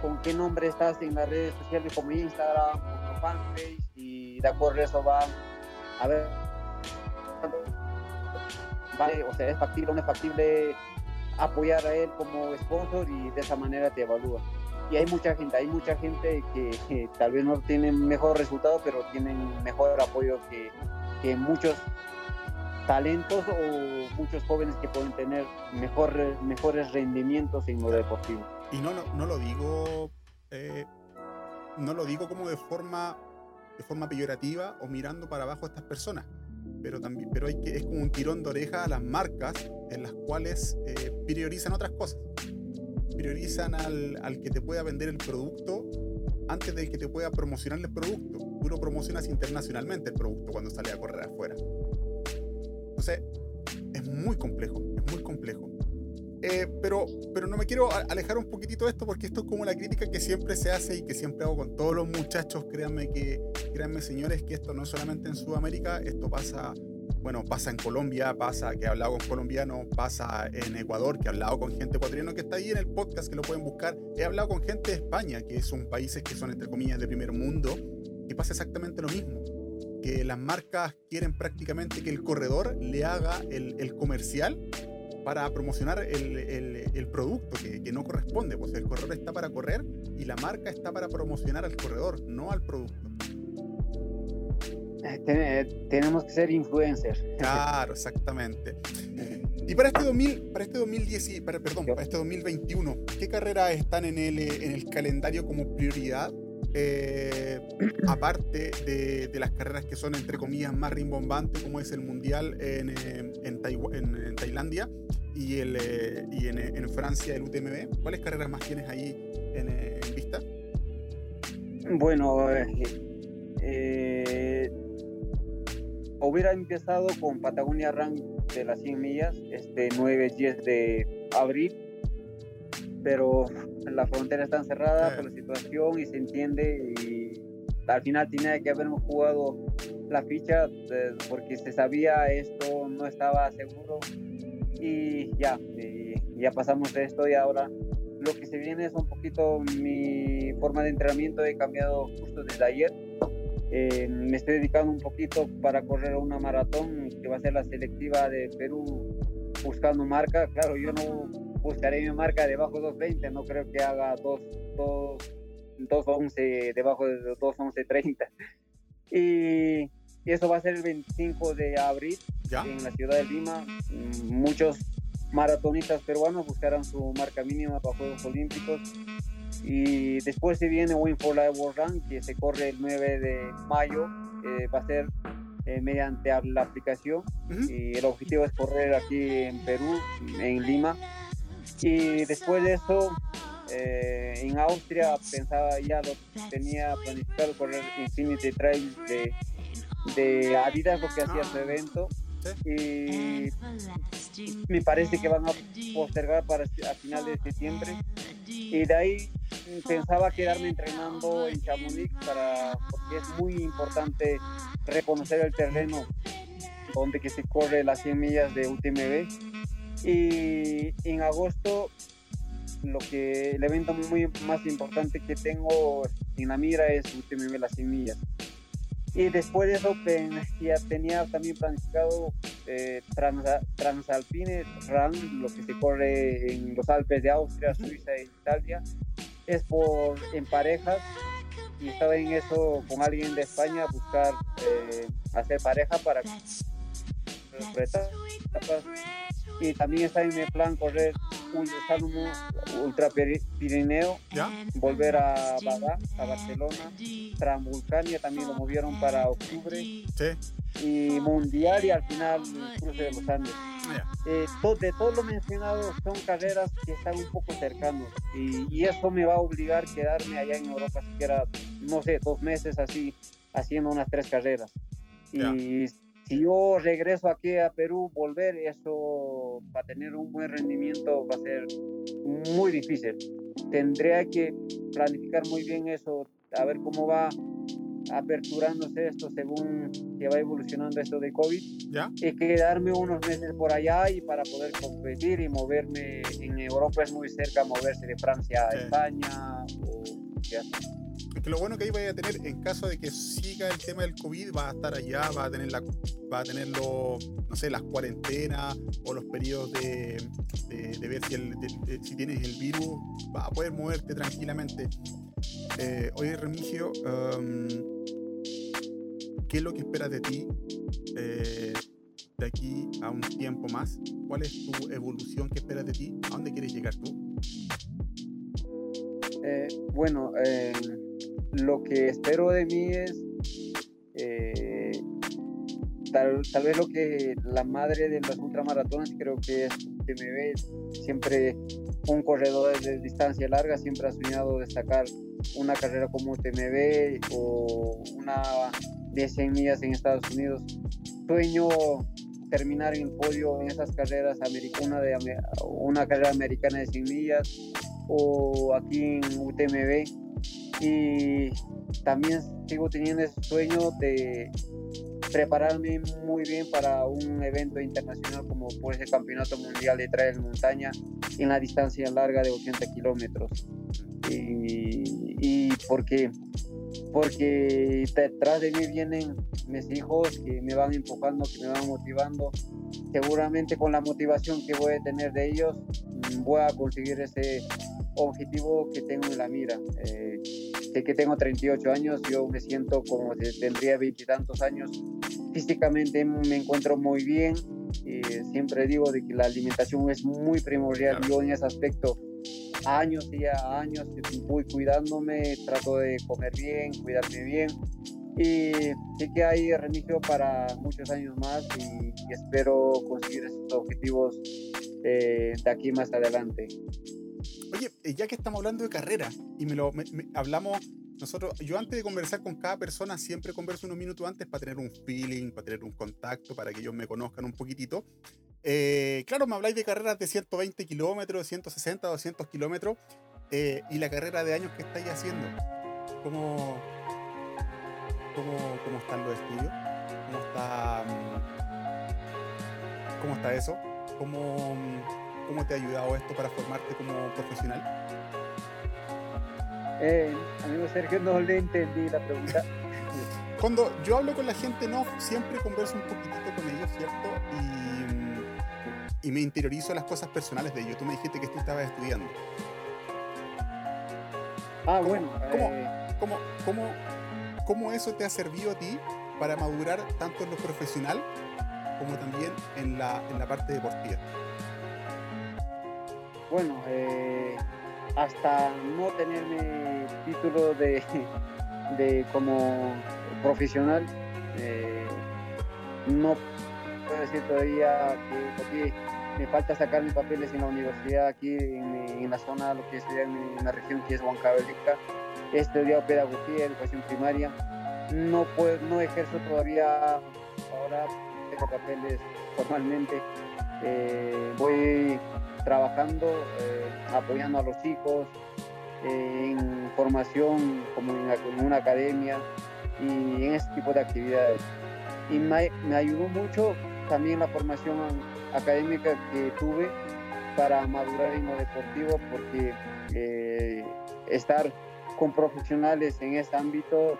con qué nombre estás en las redes sociales como Instagram, como fanpage y de acuerdo a eso van a ver vale, o sea, es factible o no es factible apoyar a él como sponsor y de esa manera te evalúa. Y hay mucha gente, hay mucha gente que, tal vez no tienen mejor resultado, pero tienen mejor apoyo que, que muchos talentos o muchos jóvenes que pueden tener mejor, mejores rendimientos en lo deportivo. Y no, no, lo digo eh, no lo digo como de forma de forma peyorativa o mirando para abajo a estas personas, pero también pero hay que es como un tirón de oreja a las marcas en las cuales eh, priorizan otras cosas. Priorizan al, al, que te pueda vender el producto antes de que te pueda promocionar el producto. Tú lo promocionas internacionalmente el producto cuando sale a correr afuera. Entonces, es muy complejo, es muy complejo. Eh, pero, pero no me quiero alejar un poquitito de esto porque esto es como la crítica que siempre se hace y que siempre hago con todos los muchachos. Créanme que, créanme señores, que esto no es solamente en Sudamérica, esto pasa, bueno, pasa en Colombia, pasa que he hablado con colombianos, pasa en Ecuador, que he hablado con gente ecuatoriana que está ahí en el podcast, que lo pueden buscar. He hablado con gente de España, que son países que son entre comillas de primer mundo, y pasa exactamente lo mismo que las marcas quieren prácticamente que el corredor le haga el, el comercial para promocionar el, el, producto que, no corresponde. Pues el corredor está para correr y la marca está para promocionar al corredor, no al producto. Eh, tenemos que ser influencers. Claro, exactamente. Y para este 2000, para este 2010, para, perdón, para este 2021, ¿qué carreras están en el, en el calendario como prioridad? Eh, *clears throat* aparte de, las carreras que son entre comillas más rimbombantes, como es el Mundial en, eh, en, en Tailandia y, el, eh, y en, Francia el UTMB, ¿cuáles carreras más tienes ahí en, vista? Bueno, hubiera empezado con Patagonia Run de las 100 millas, este 9-10 de abril, pero la frontera está cerrada por la situación y se entiende y al final tenía que habernos jugado la ficha eh, porque se sabía esto no estaba seguro. Y ya ya pasamos de esto y ahora lo que se viene es un poquito mi forma de entrenamiento he cambiado justo desde ayer. Eh, me estoy dedicando un poquito para correr una maratón que va a ser la selectiva de Perú buscando marca. Claro yo no buscaré mi marca debajo de 220, no creo que haga 2.11 debajo de 2.11.30. Y eso va a ser el 25 de abril en la ciudad de Lima. Muchos maratonistas peruanos buscarán su marca mínima para Juegos Olímpicos. Y después se viene Win for Life World Run, que se corre el 9 de mayo. Eh, va a ser eh, mediante la aplicación. Y el objetivo es correr aquí en Perú, en Lima. Y después de eso, eh, en Austria pensaba ya lo tenía planificado correr Infinity Trail de, de Adidas, lo que hacía su evento. Y me parece que van a postergar para a finales de septiembre. Y de ahí pensaba quedarme entrenando en Chamonix para, porque es muy importante reconocer el terreno donde que se corre las 100 millas de UTMB y en agosto, lo que el evento muy más importante que tengo en la mira es UTMB Las Semillas. Y después de eso ya tenía también planificado eh, Transalpine Run, lo que se corre en los Alpes de Austria, Suiza e Italia. Es por en parejas y estaba en eso con alguien de España, buscar eh, hacer pareja para y también está en mi plan correr un Ultra Pirineo, volver a Badá, a Barcelona, Transvulcania también lo movieron para octubre, y Mundial y al final el cruce de los Andes. Eh, de todo lo mencionado son carreras que están un poco cercanos y, y, eso me va a obligar a quedarme allá en Europa siquiera, no sé, dos meses así, haciendo unas tres carreras. Y si yo regreso aquí a Perú, volver, eso para tener un buen rendimiento va a ser muy difícil. Tendría que planificar muy bien eso, a ver cómo va aperturándose esto según que va evolucionando esto de COVID ¿Ya? y quedarme unos meses por allá y para poder competir y moverme en Europa es muy cerca moverse de Francia a España o ya que lo bueno que ahí vaya a tener, en caso de que siga el tema del COVID, va a estar allá, va a tener, la, va a tener no sé, las cuarentenas o los periodos de, de, ver si, el, si, tienes el virus, va a poder moverte tranquilamente. Eh, oye, Remigio, um, ¿qué es lo que esperas de ti eh, de aquí a un tiempo más? ¿Cuál es tu evolución que esperas de ti? ¿A dónde quieres llegar tú? Eh, bueno, eh, lo que espero de mí es eh, tal, vez lo que la madre de las ultramaratones creo que es que siempre un corredor de distancia larga siempre ha soñado destacar una carrera como UTMB o una de 100 millas en Estados Unidos sueño terminar en el podio en esas carreras americanas, de, una carrera americana de 100 millas o aquí en UTMB. Y también sigo teniendo ese sueño de prepararme muy bien para un evento internacional como por ese campeonato mundial de trail montaña en la distancia larga de 80 kilómetros. Y, y porque porque detrás de mí vienen mis hijos que me van empujando, que me van motivando. Seguramente con la motivación que voy a tener de ellos, voy a conseguir ese objetivo que tengo en la mira. Eh, sé que tengo 38 años, yo me siento como si tendría veintitantos años. Físicamente me encuentro muy bien. y siempre digo de que la alimentación es muy primordial. Yo en ese aspecto años y a años voy cuidándome, trato de comer bien, cuidarme bien y sé que hay reinicio para muchos años más y, espero conseguir esos objetivos eh, de aquí más adelante. Oye, eh, ya que estamos hablando de carrera y me lo hablamos nosotros, yo antes de conversar con cada persona siempre converso unos minutos antes para tener un feeling, para tener un contacto, para que ellos me conozcan un poquitito. Eh, claro, me habláis de carreras de 120 kilómetros, 160, 200 kilómetros eh, y la carrera de años que estáis haciendo. ¿Cómo, cómo, cómo están los estudios? ¿Cómo está, mm, cómo está eso? ¿Cómo, mm, ¿Cómo te ha ayudado esto para formarte como profesional? Eh, amigo Sergio, no le entendí la pregunta. *laughs* Cuando yo hablo con la gente, no, siempre converso un poquitito con ellos, ¿cierto? Y y me interiorizo las cosas personales de ellos. Tú me dijiste que tú estabas estudiando. Ah, bueno. Eh, ¿cómo, cómo, cómo, eso te ha servido a ti para madurar tanto en lo profesional como también en la, en la parte deportiva? Bueno, eh, hasta no tener mi título de, *laughs* de como profesional, eh, no puedo decir todavía que me falta sacar mis papeles en la universidad aquí en, la zona, lo que es en, la región que es Huancavelica. He estudiado pedagogía, educación primaria. No, puedo, no ejerzo todavía ahora, tengo papeles formalmente. Eh, voy trabajando, eh, apoyando a los chicos eh, en formación como en, una academia y en este tipo de actividades. Y me, ayudó mucho también la formación académica que tuve para madurar en lo deportivo porque eh, estar con profesionales en este ámbito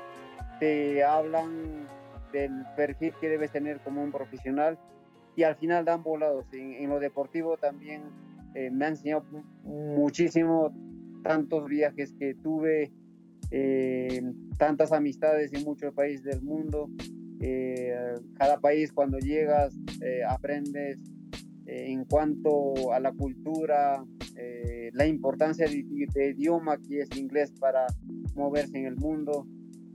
te hablan del perfil que debes tener como un profesional y al final dan volados. En, lo deportivo también eh, me ha enseñado muchísimo tantos viajes que tuve, eh, tantas amistades en muchos países del mundo. cada país cuando llegas aprendes en cuanto a la cultura, eh, la importancia de, idioma que es inglés para moverse en el mundo.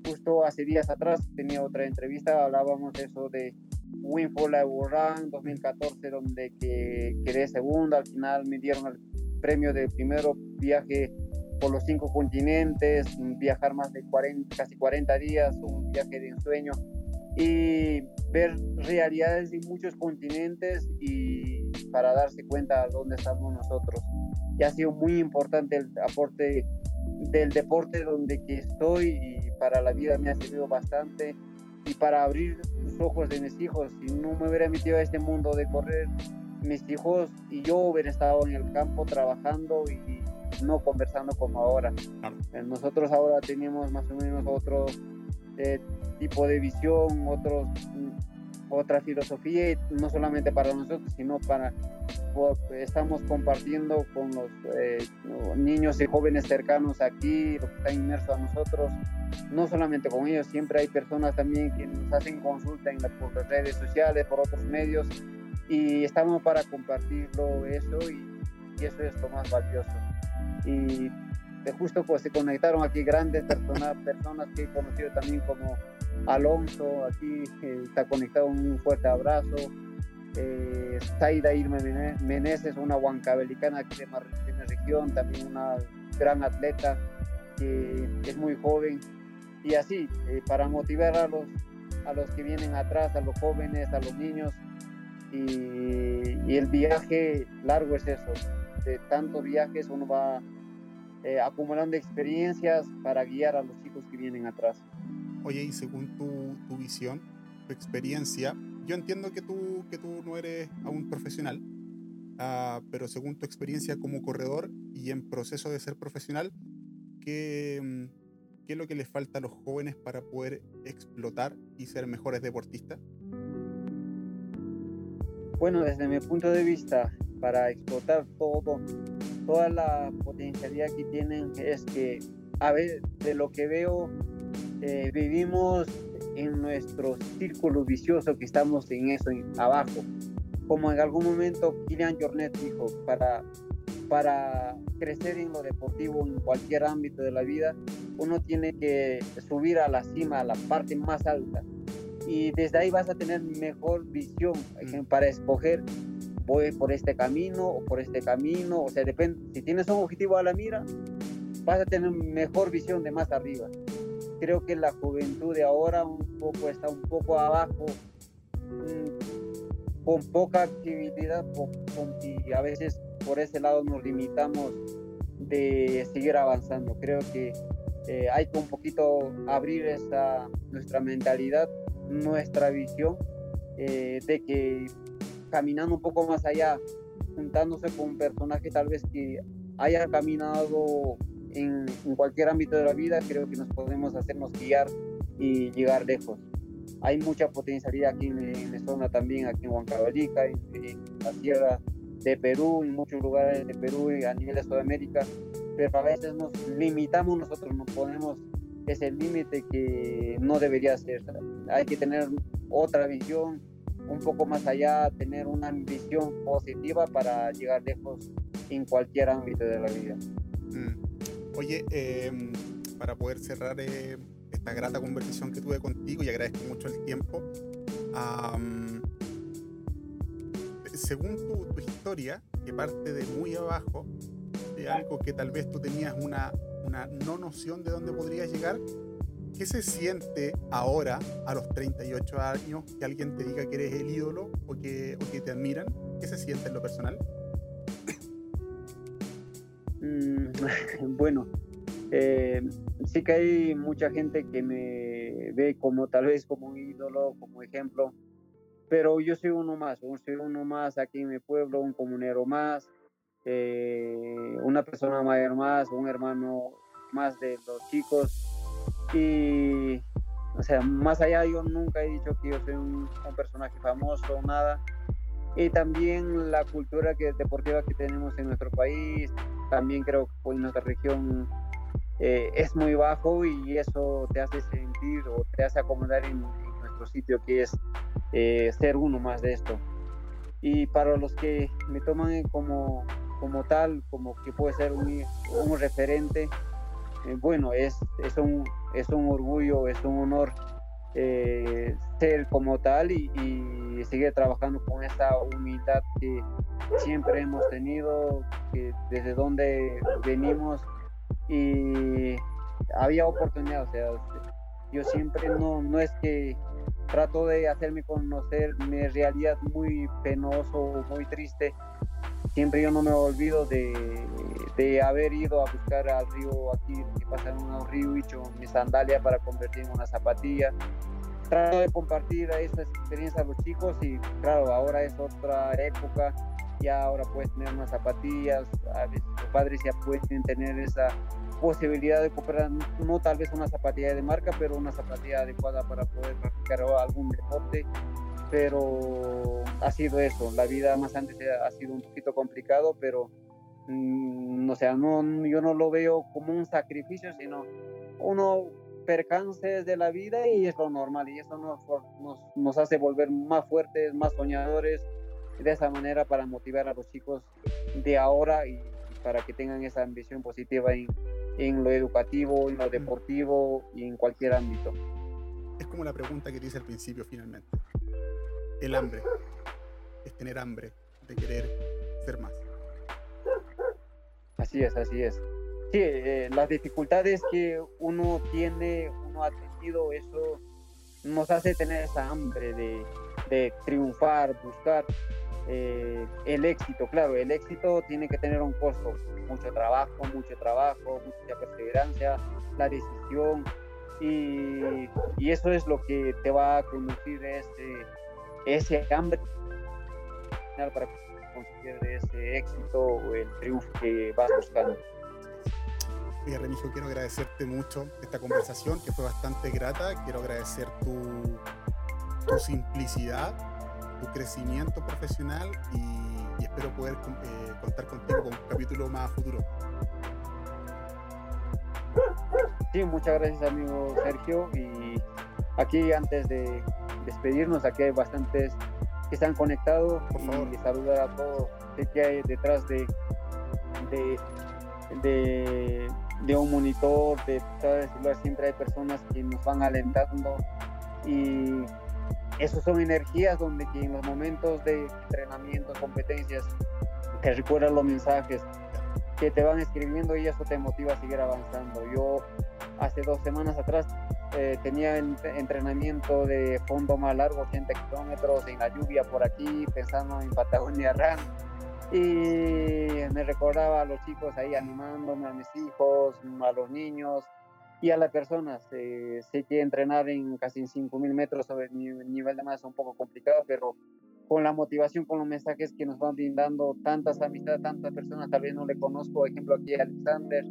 Justo hace días atrás tenía otra entrevista, hablábamos de eso de Win for Run 2014, donde que quedé segundo, al final me dieron el premio de primero viaje por los cinco continentes, viajar más de 40, casi 40 días, un viaje de ensueño y ver realidades de muchos continentes y para darse cuenta de dónde estamos nosotros. Y ha sido muy importante el aporte del deporte donde que estoy y para la vida me ha servido bastante y para abrir los ojos de mis hijos. Si no me hubiera metido a este mundo de correr, mis hijos y yo hubiera estado en el campo trabajando y no conversando como ahora. Eh, nosotros ahora tenemos más o menos otro eh, tipo de visión, otros otra filosofía, no solamente para nosotros, sino para, estamos compartiendo con los eh, niños y jóvenes cercanos aquí, los que están inmersos a nosotros, no solamente con ellos, siempre hay personas también que nos hacen consulta en por las redes sociales, por otros medios, y estamos para compartirlo eso y, eso es lo más valioso. Y de justo pues se conectaron aquí grandes personas, personas que he conocido también como Alonso, aquí eh, está conectado, un fuerte abrazo. Eh, Zaida Irma Meneses, una huancabelicana aquí de la región, también una gran atleta que es muy joven. Y así, eh, para motivar a los, a los que vienen atrás, a los jóvenes, a los niños, y, el viaje largo es eso. De tantos viajes uno va eh, acumulando experiencias para guiar a los chicos que vienen atrás. Oye, y según tu, tu visión, tu experiencia, yo entiendo que tú, que tú no eres aún profesional, uh, pero según tu experiencia como corredor y en proceso de ser profesional, ¿qué, mm, ¿qué es lo que les falta a los jóvenes para poder explotar y ser mejores deportistas? Bueno, desde mi punto de vista, para explotar todo, toda la potencialidad que tienen es que a ver, de lo que veo, eh, vivimos en nuestro círculo vicioso que estamos en eso, abajo. Como en algún momento Kilian Jornet dijo, para, para crecer en lo deportivo, en cualquier ámbito de la vida, uno tiene que subir a la cima, a la parte más alta. Y desde ahí vas a tener mejor visión mm. para escoger voy por este camino o por este camino, o sea, depende, si tienes un objetivo a la mira, vas a tener mejor visión de más arriba creo que la juventud de ahora un poco está un poco abajo, mm, con poca actividad y a veces por ese lado nos limitamos de seguir avanzando. Creo que eh, hay que un poquito abrir nuestra mentalidad, nuestra visión eh, de que caminando un poco más allá, juntándose con un personaje tal vez que haya caminado en, cualquier ámbito de la vida, creo que nos podemos hacernos guiar y llegar lejos. Hay mucha potencialidad aquí en, la zona también, aquí en Huancavelica, en, la sierra de Perú, en muchos lugares de Perú y a nivel de Sudamérica, pero a veces nos limitamos nosotros, nos ponemos ese límite que no debería ser. Hay que tener otra visión, un poco más allá, tener una visión positiva para llegar lejos en cualquier ámbito de la vida. Mm. Oye, em, para poder cerrar eh, esta grata conversación que tuve contigo y agradezco mucho el tiempo, según tu, historia, que parte de muy abajo, de algo que tal vez tú tenías una, una no noción de dónde podrías llegar, ¿qué se siente ahora, a los 38 años, que alguien te diga que eres el ídolo o que, o que te admiran? ¿Qué se siente en lo personal? Mm, *laughs* bueno, eh, sí que hay mucha gente que me ve como tal vez como un ídolo, como ejemplo, pero yo soy uno más, soy uno más aquí en mi pueblo, un comunero más, eh, una persona mayor más, un hermano más de los chicos. Y o sea, más allá yo nunca he dicho que yo soy un, un personaje famoso o nada, y también la cultura que, deportiva que tenemos en nuestro país, también creo que en nuestra región eh, es muy bajo y eso te hace sentir o te hace acomodar en, nuestro sitio que es eh, ser uno más de esto. Y para los que me toman como, como tal, como que puede ser un, un referente, eh, bueno, es, es, un, es un orgullo, es un honor ser como tal y, y, seguir trabajando con esa humildad que siempre hemos tenido, que desde donde venimos. Y había oportunidad, o sea, yo siempre no, no es que trato de hacerme conocer mi realidad muy penoso, muy triste, siempre yo no me olvido de, de haber ido a buscar al río aquí, que pasa en un río hecho mi sandalia para convertir en una zapatilla, trato de compartir esa experiencia a los chicos y claro, ahora es otra época, ya ahora puedes tener unas zapatillas, a veces los padres ya pueden tener esa posibilidad de comprar no tal vez una zapatilla de marca, pero una zapatilla adecuada para poder practicar algún deporte. Pero ha sido eso, la vida más antes ha sido un poquito complicado, pero no, mm, sea, no, yo no lo veo como un sacrificio, sino uno percances de la vida y es lo normal y eso nos, nos, nos hace volver más fuertes, más soñadores, de esa manera para motivar a los chicos de ahora y para que tengan esa ambición positiva en, en lo educativo, en lo deportivo y en cualquier ámbito. Es como la pregunta que te hice al principio finalmente. El hambre. Es tener hambre de querer ser más. Así es, así es. Sí, eh, las dificultades que uno tiene, uno ha tenido, eso nos hace tener esa hambre de, de triunfar, buscar eh, el éxito. Claro, el éxito tiene que tener un costo, mucho trabajo, mucho trabajo, mucha perseverancia, la decisión y, y eso es lo que te va a conducir ese, ese hambre para conseguir ese éxito o el triunfo que vas buscando. Oye, Remigio, quiero agradecerte mucho esta conversación que fue bastante grata. Quiero agradecer tu, tu simplicidad, tu crecimiento profesional y, espero poder eh, contar contigo con un capítulo más futuro. Sí, muchas gracias amigo Sergio y aquí antes de despedirnos, aquí hay bastantes que están conectados Por favor. y saludar a todos que hay detrás de, de, de, de un monitor, de celular, siempre hay personas que nos van alentando y esos son energías donde que en los momentos de entrenamiento, competencias, que recuerdan los mensajes que te van escribiendo y eso te motiva a seguir avanzando. Yo hace dos semanas atrás eh, tenía entrenamiento de fondo más largo, 80 kilómetros en la lluvia por aquí, pensando en Patagonia Run. Y me recordaba a los chicos ahí animándome, a mis hijos, a los niños y a las personas. Eh, sé que entrenar en casi 5.000 metros sobre el nivel de más es un poco complicado, pero con la motivación, con los mensajes que nos van brindando tantas amistades, tantas personas, tal vez no le conozco, ejemplo aquí Alexander,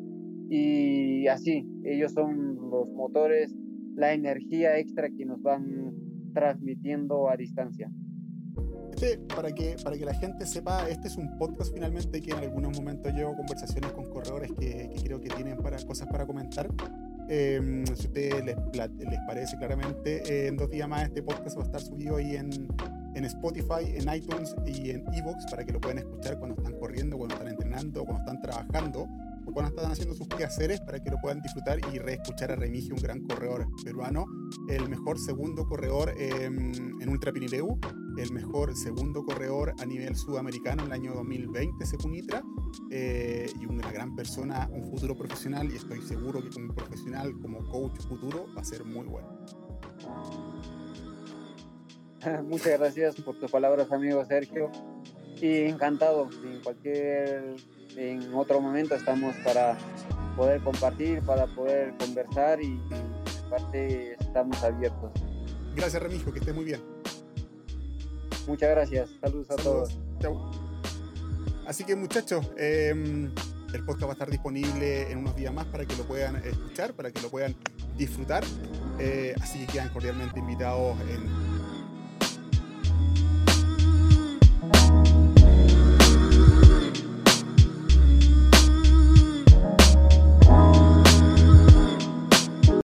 y así, ellos son los motores, la energía extra que nos van transmitiendo a distancia. Este, para que, para que la gente sepa, este es un podcast finalmente que en algunos momentos llevo conversaciones con corredores que, creo que tienen para, cosas para comentar. Em, si a ustedes les, parece claramente, en dos días más este podcast va a estar subido ahí en, en Spotify, en iTunes y en Evox para que lo puedan escuchar cuando están corriendo, cuando están entrenando, cuando están trabajando o cuando están haciendo sus quehaceres para que lo puedan disfrutar y reescuchar a Remigio, un gran corredor peruano, el mejor segundo corredor en Ultra Pirineu, el mejor segundo corredor a nivel sudamericano en el año 2020 según ITRA eh, y una gran persona, un futuro profesional y estoy seguro que como profesional, como coach futuro va a ser muy bueno. *laughs* Muchas gracias por tus palabras, amigo Sergio. Y encantado, en cualquier, en otro momento estamos para poder compartir, para poder conversar y en parte estamos abiertos. Gracias, Remigio, que esté muy bien. Muchas gracias, saludos a todos. Chau. Así que muchachos, em, el podcast va a estar disponible en unos días más para que lo puedan escuchar, para que lo puedan disfrutar. Eh, así que quedan cordialmente invitados en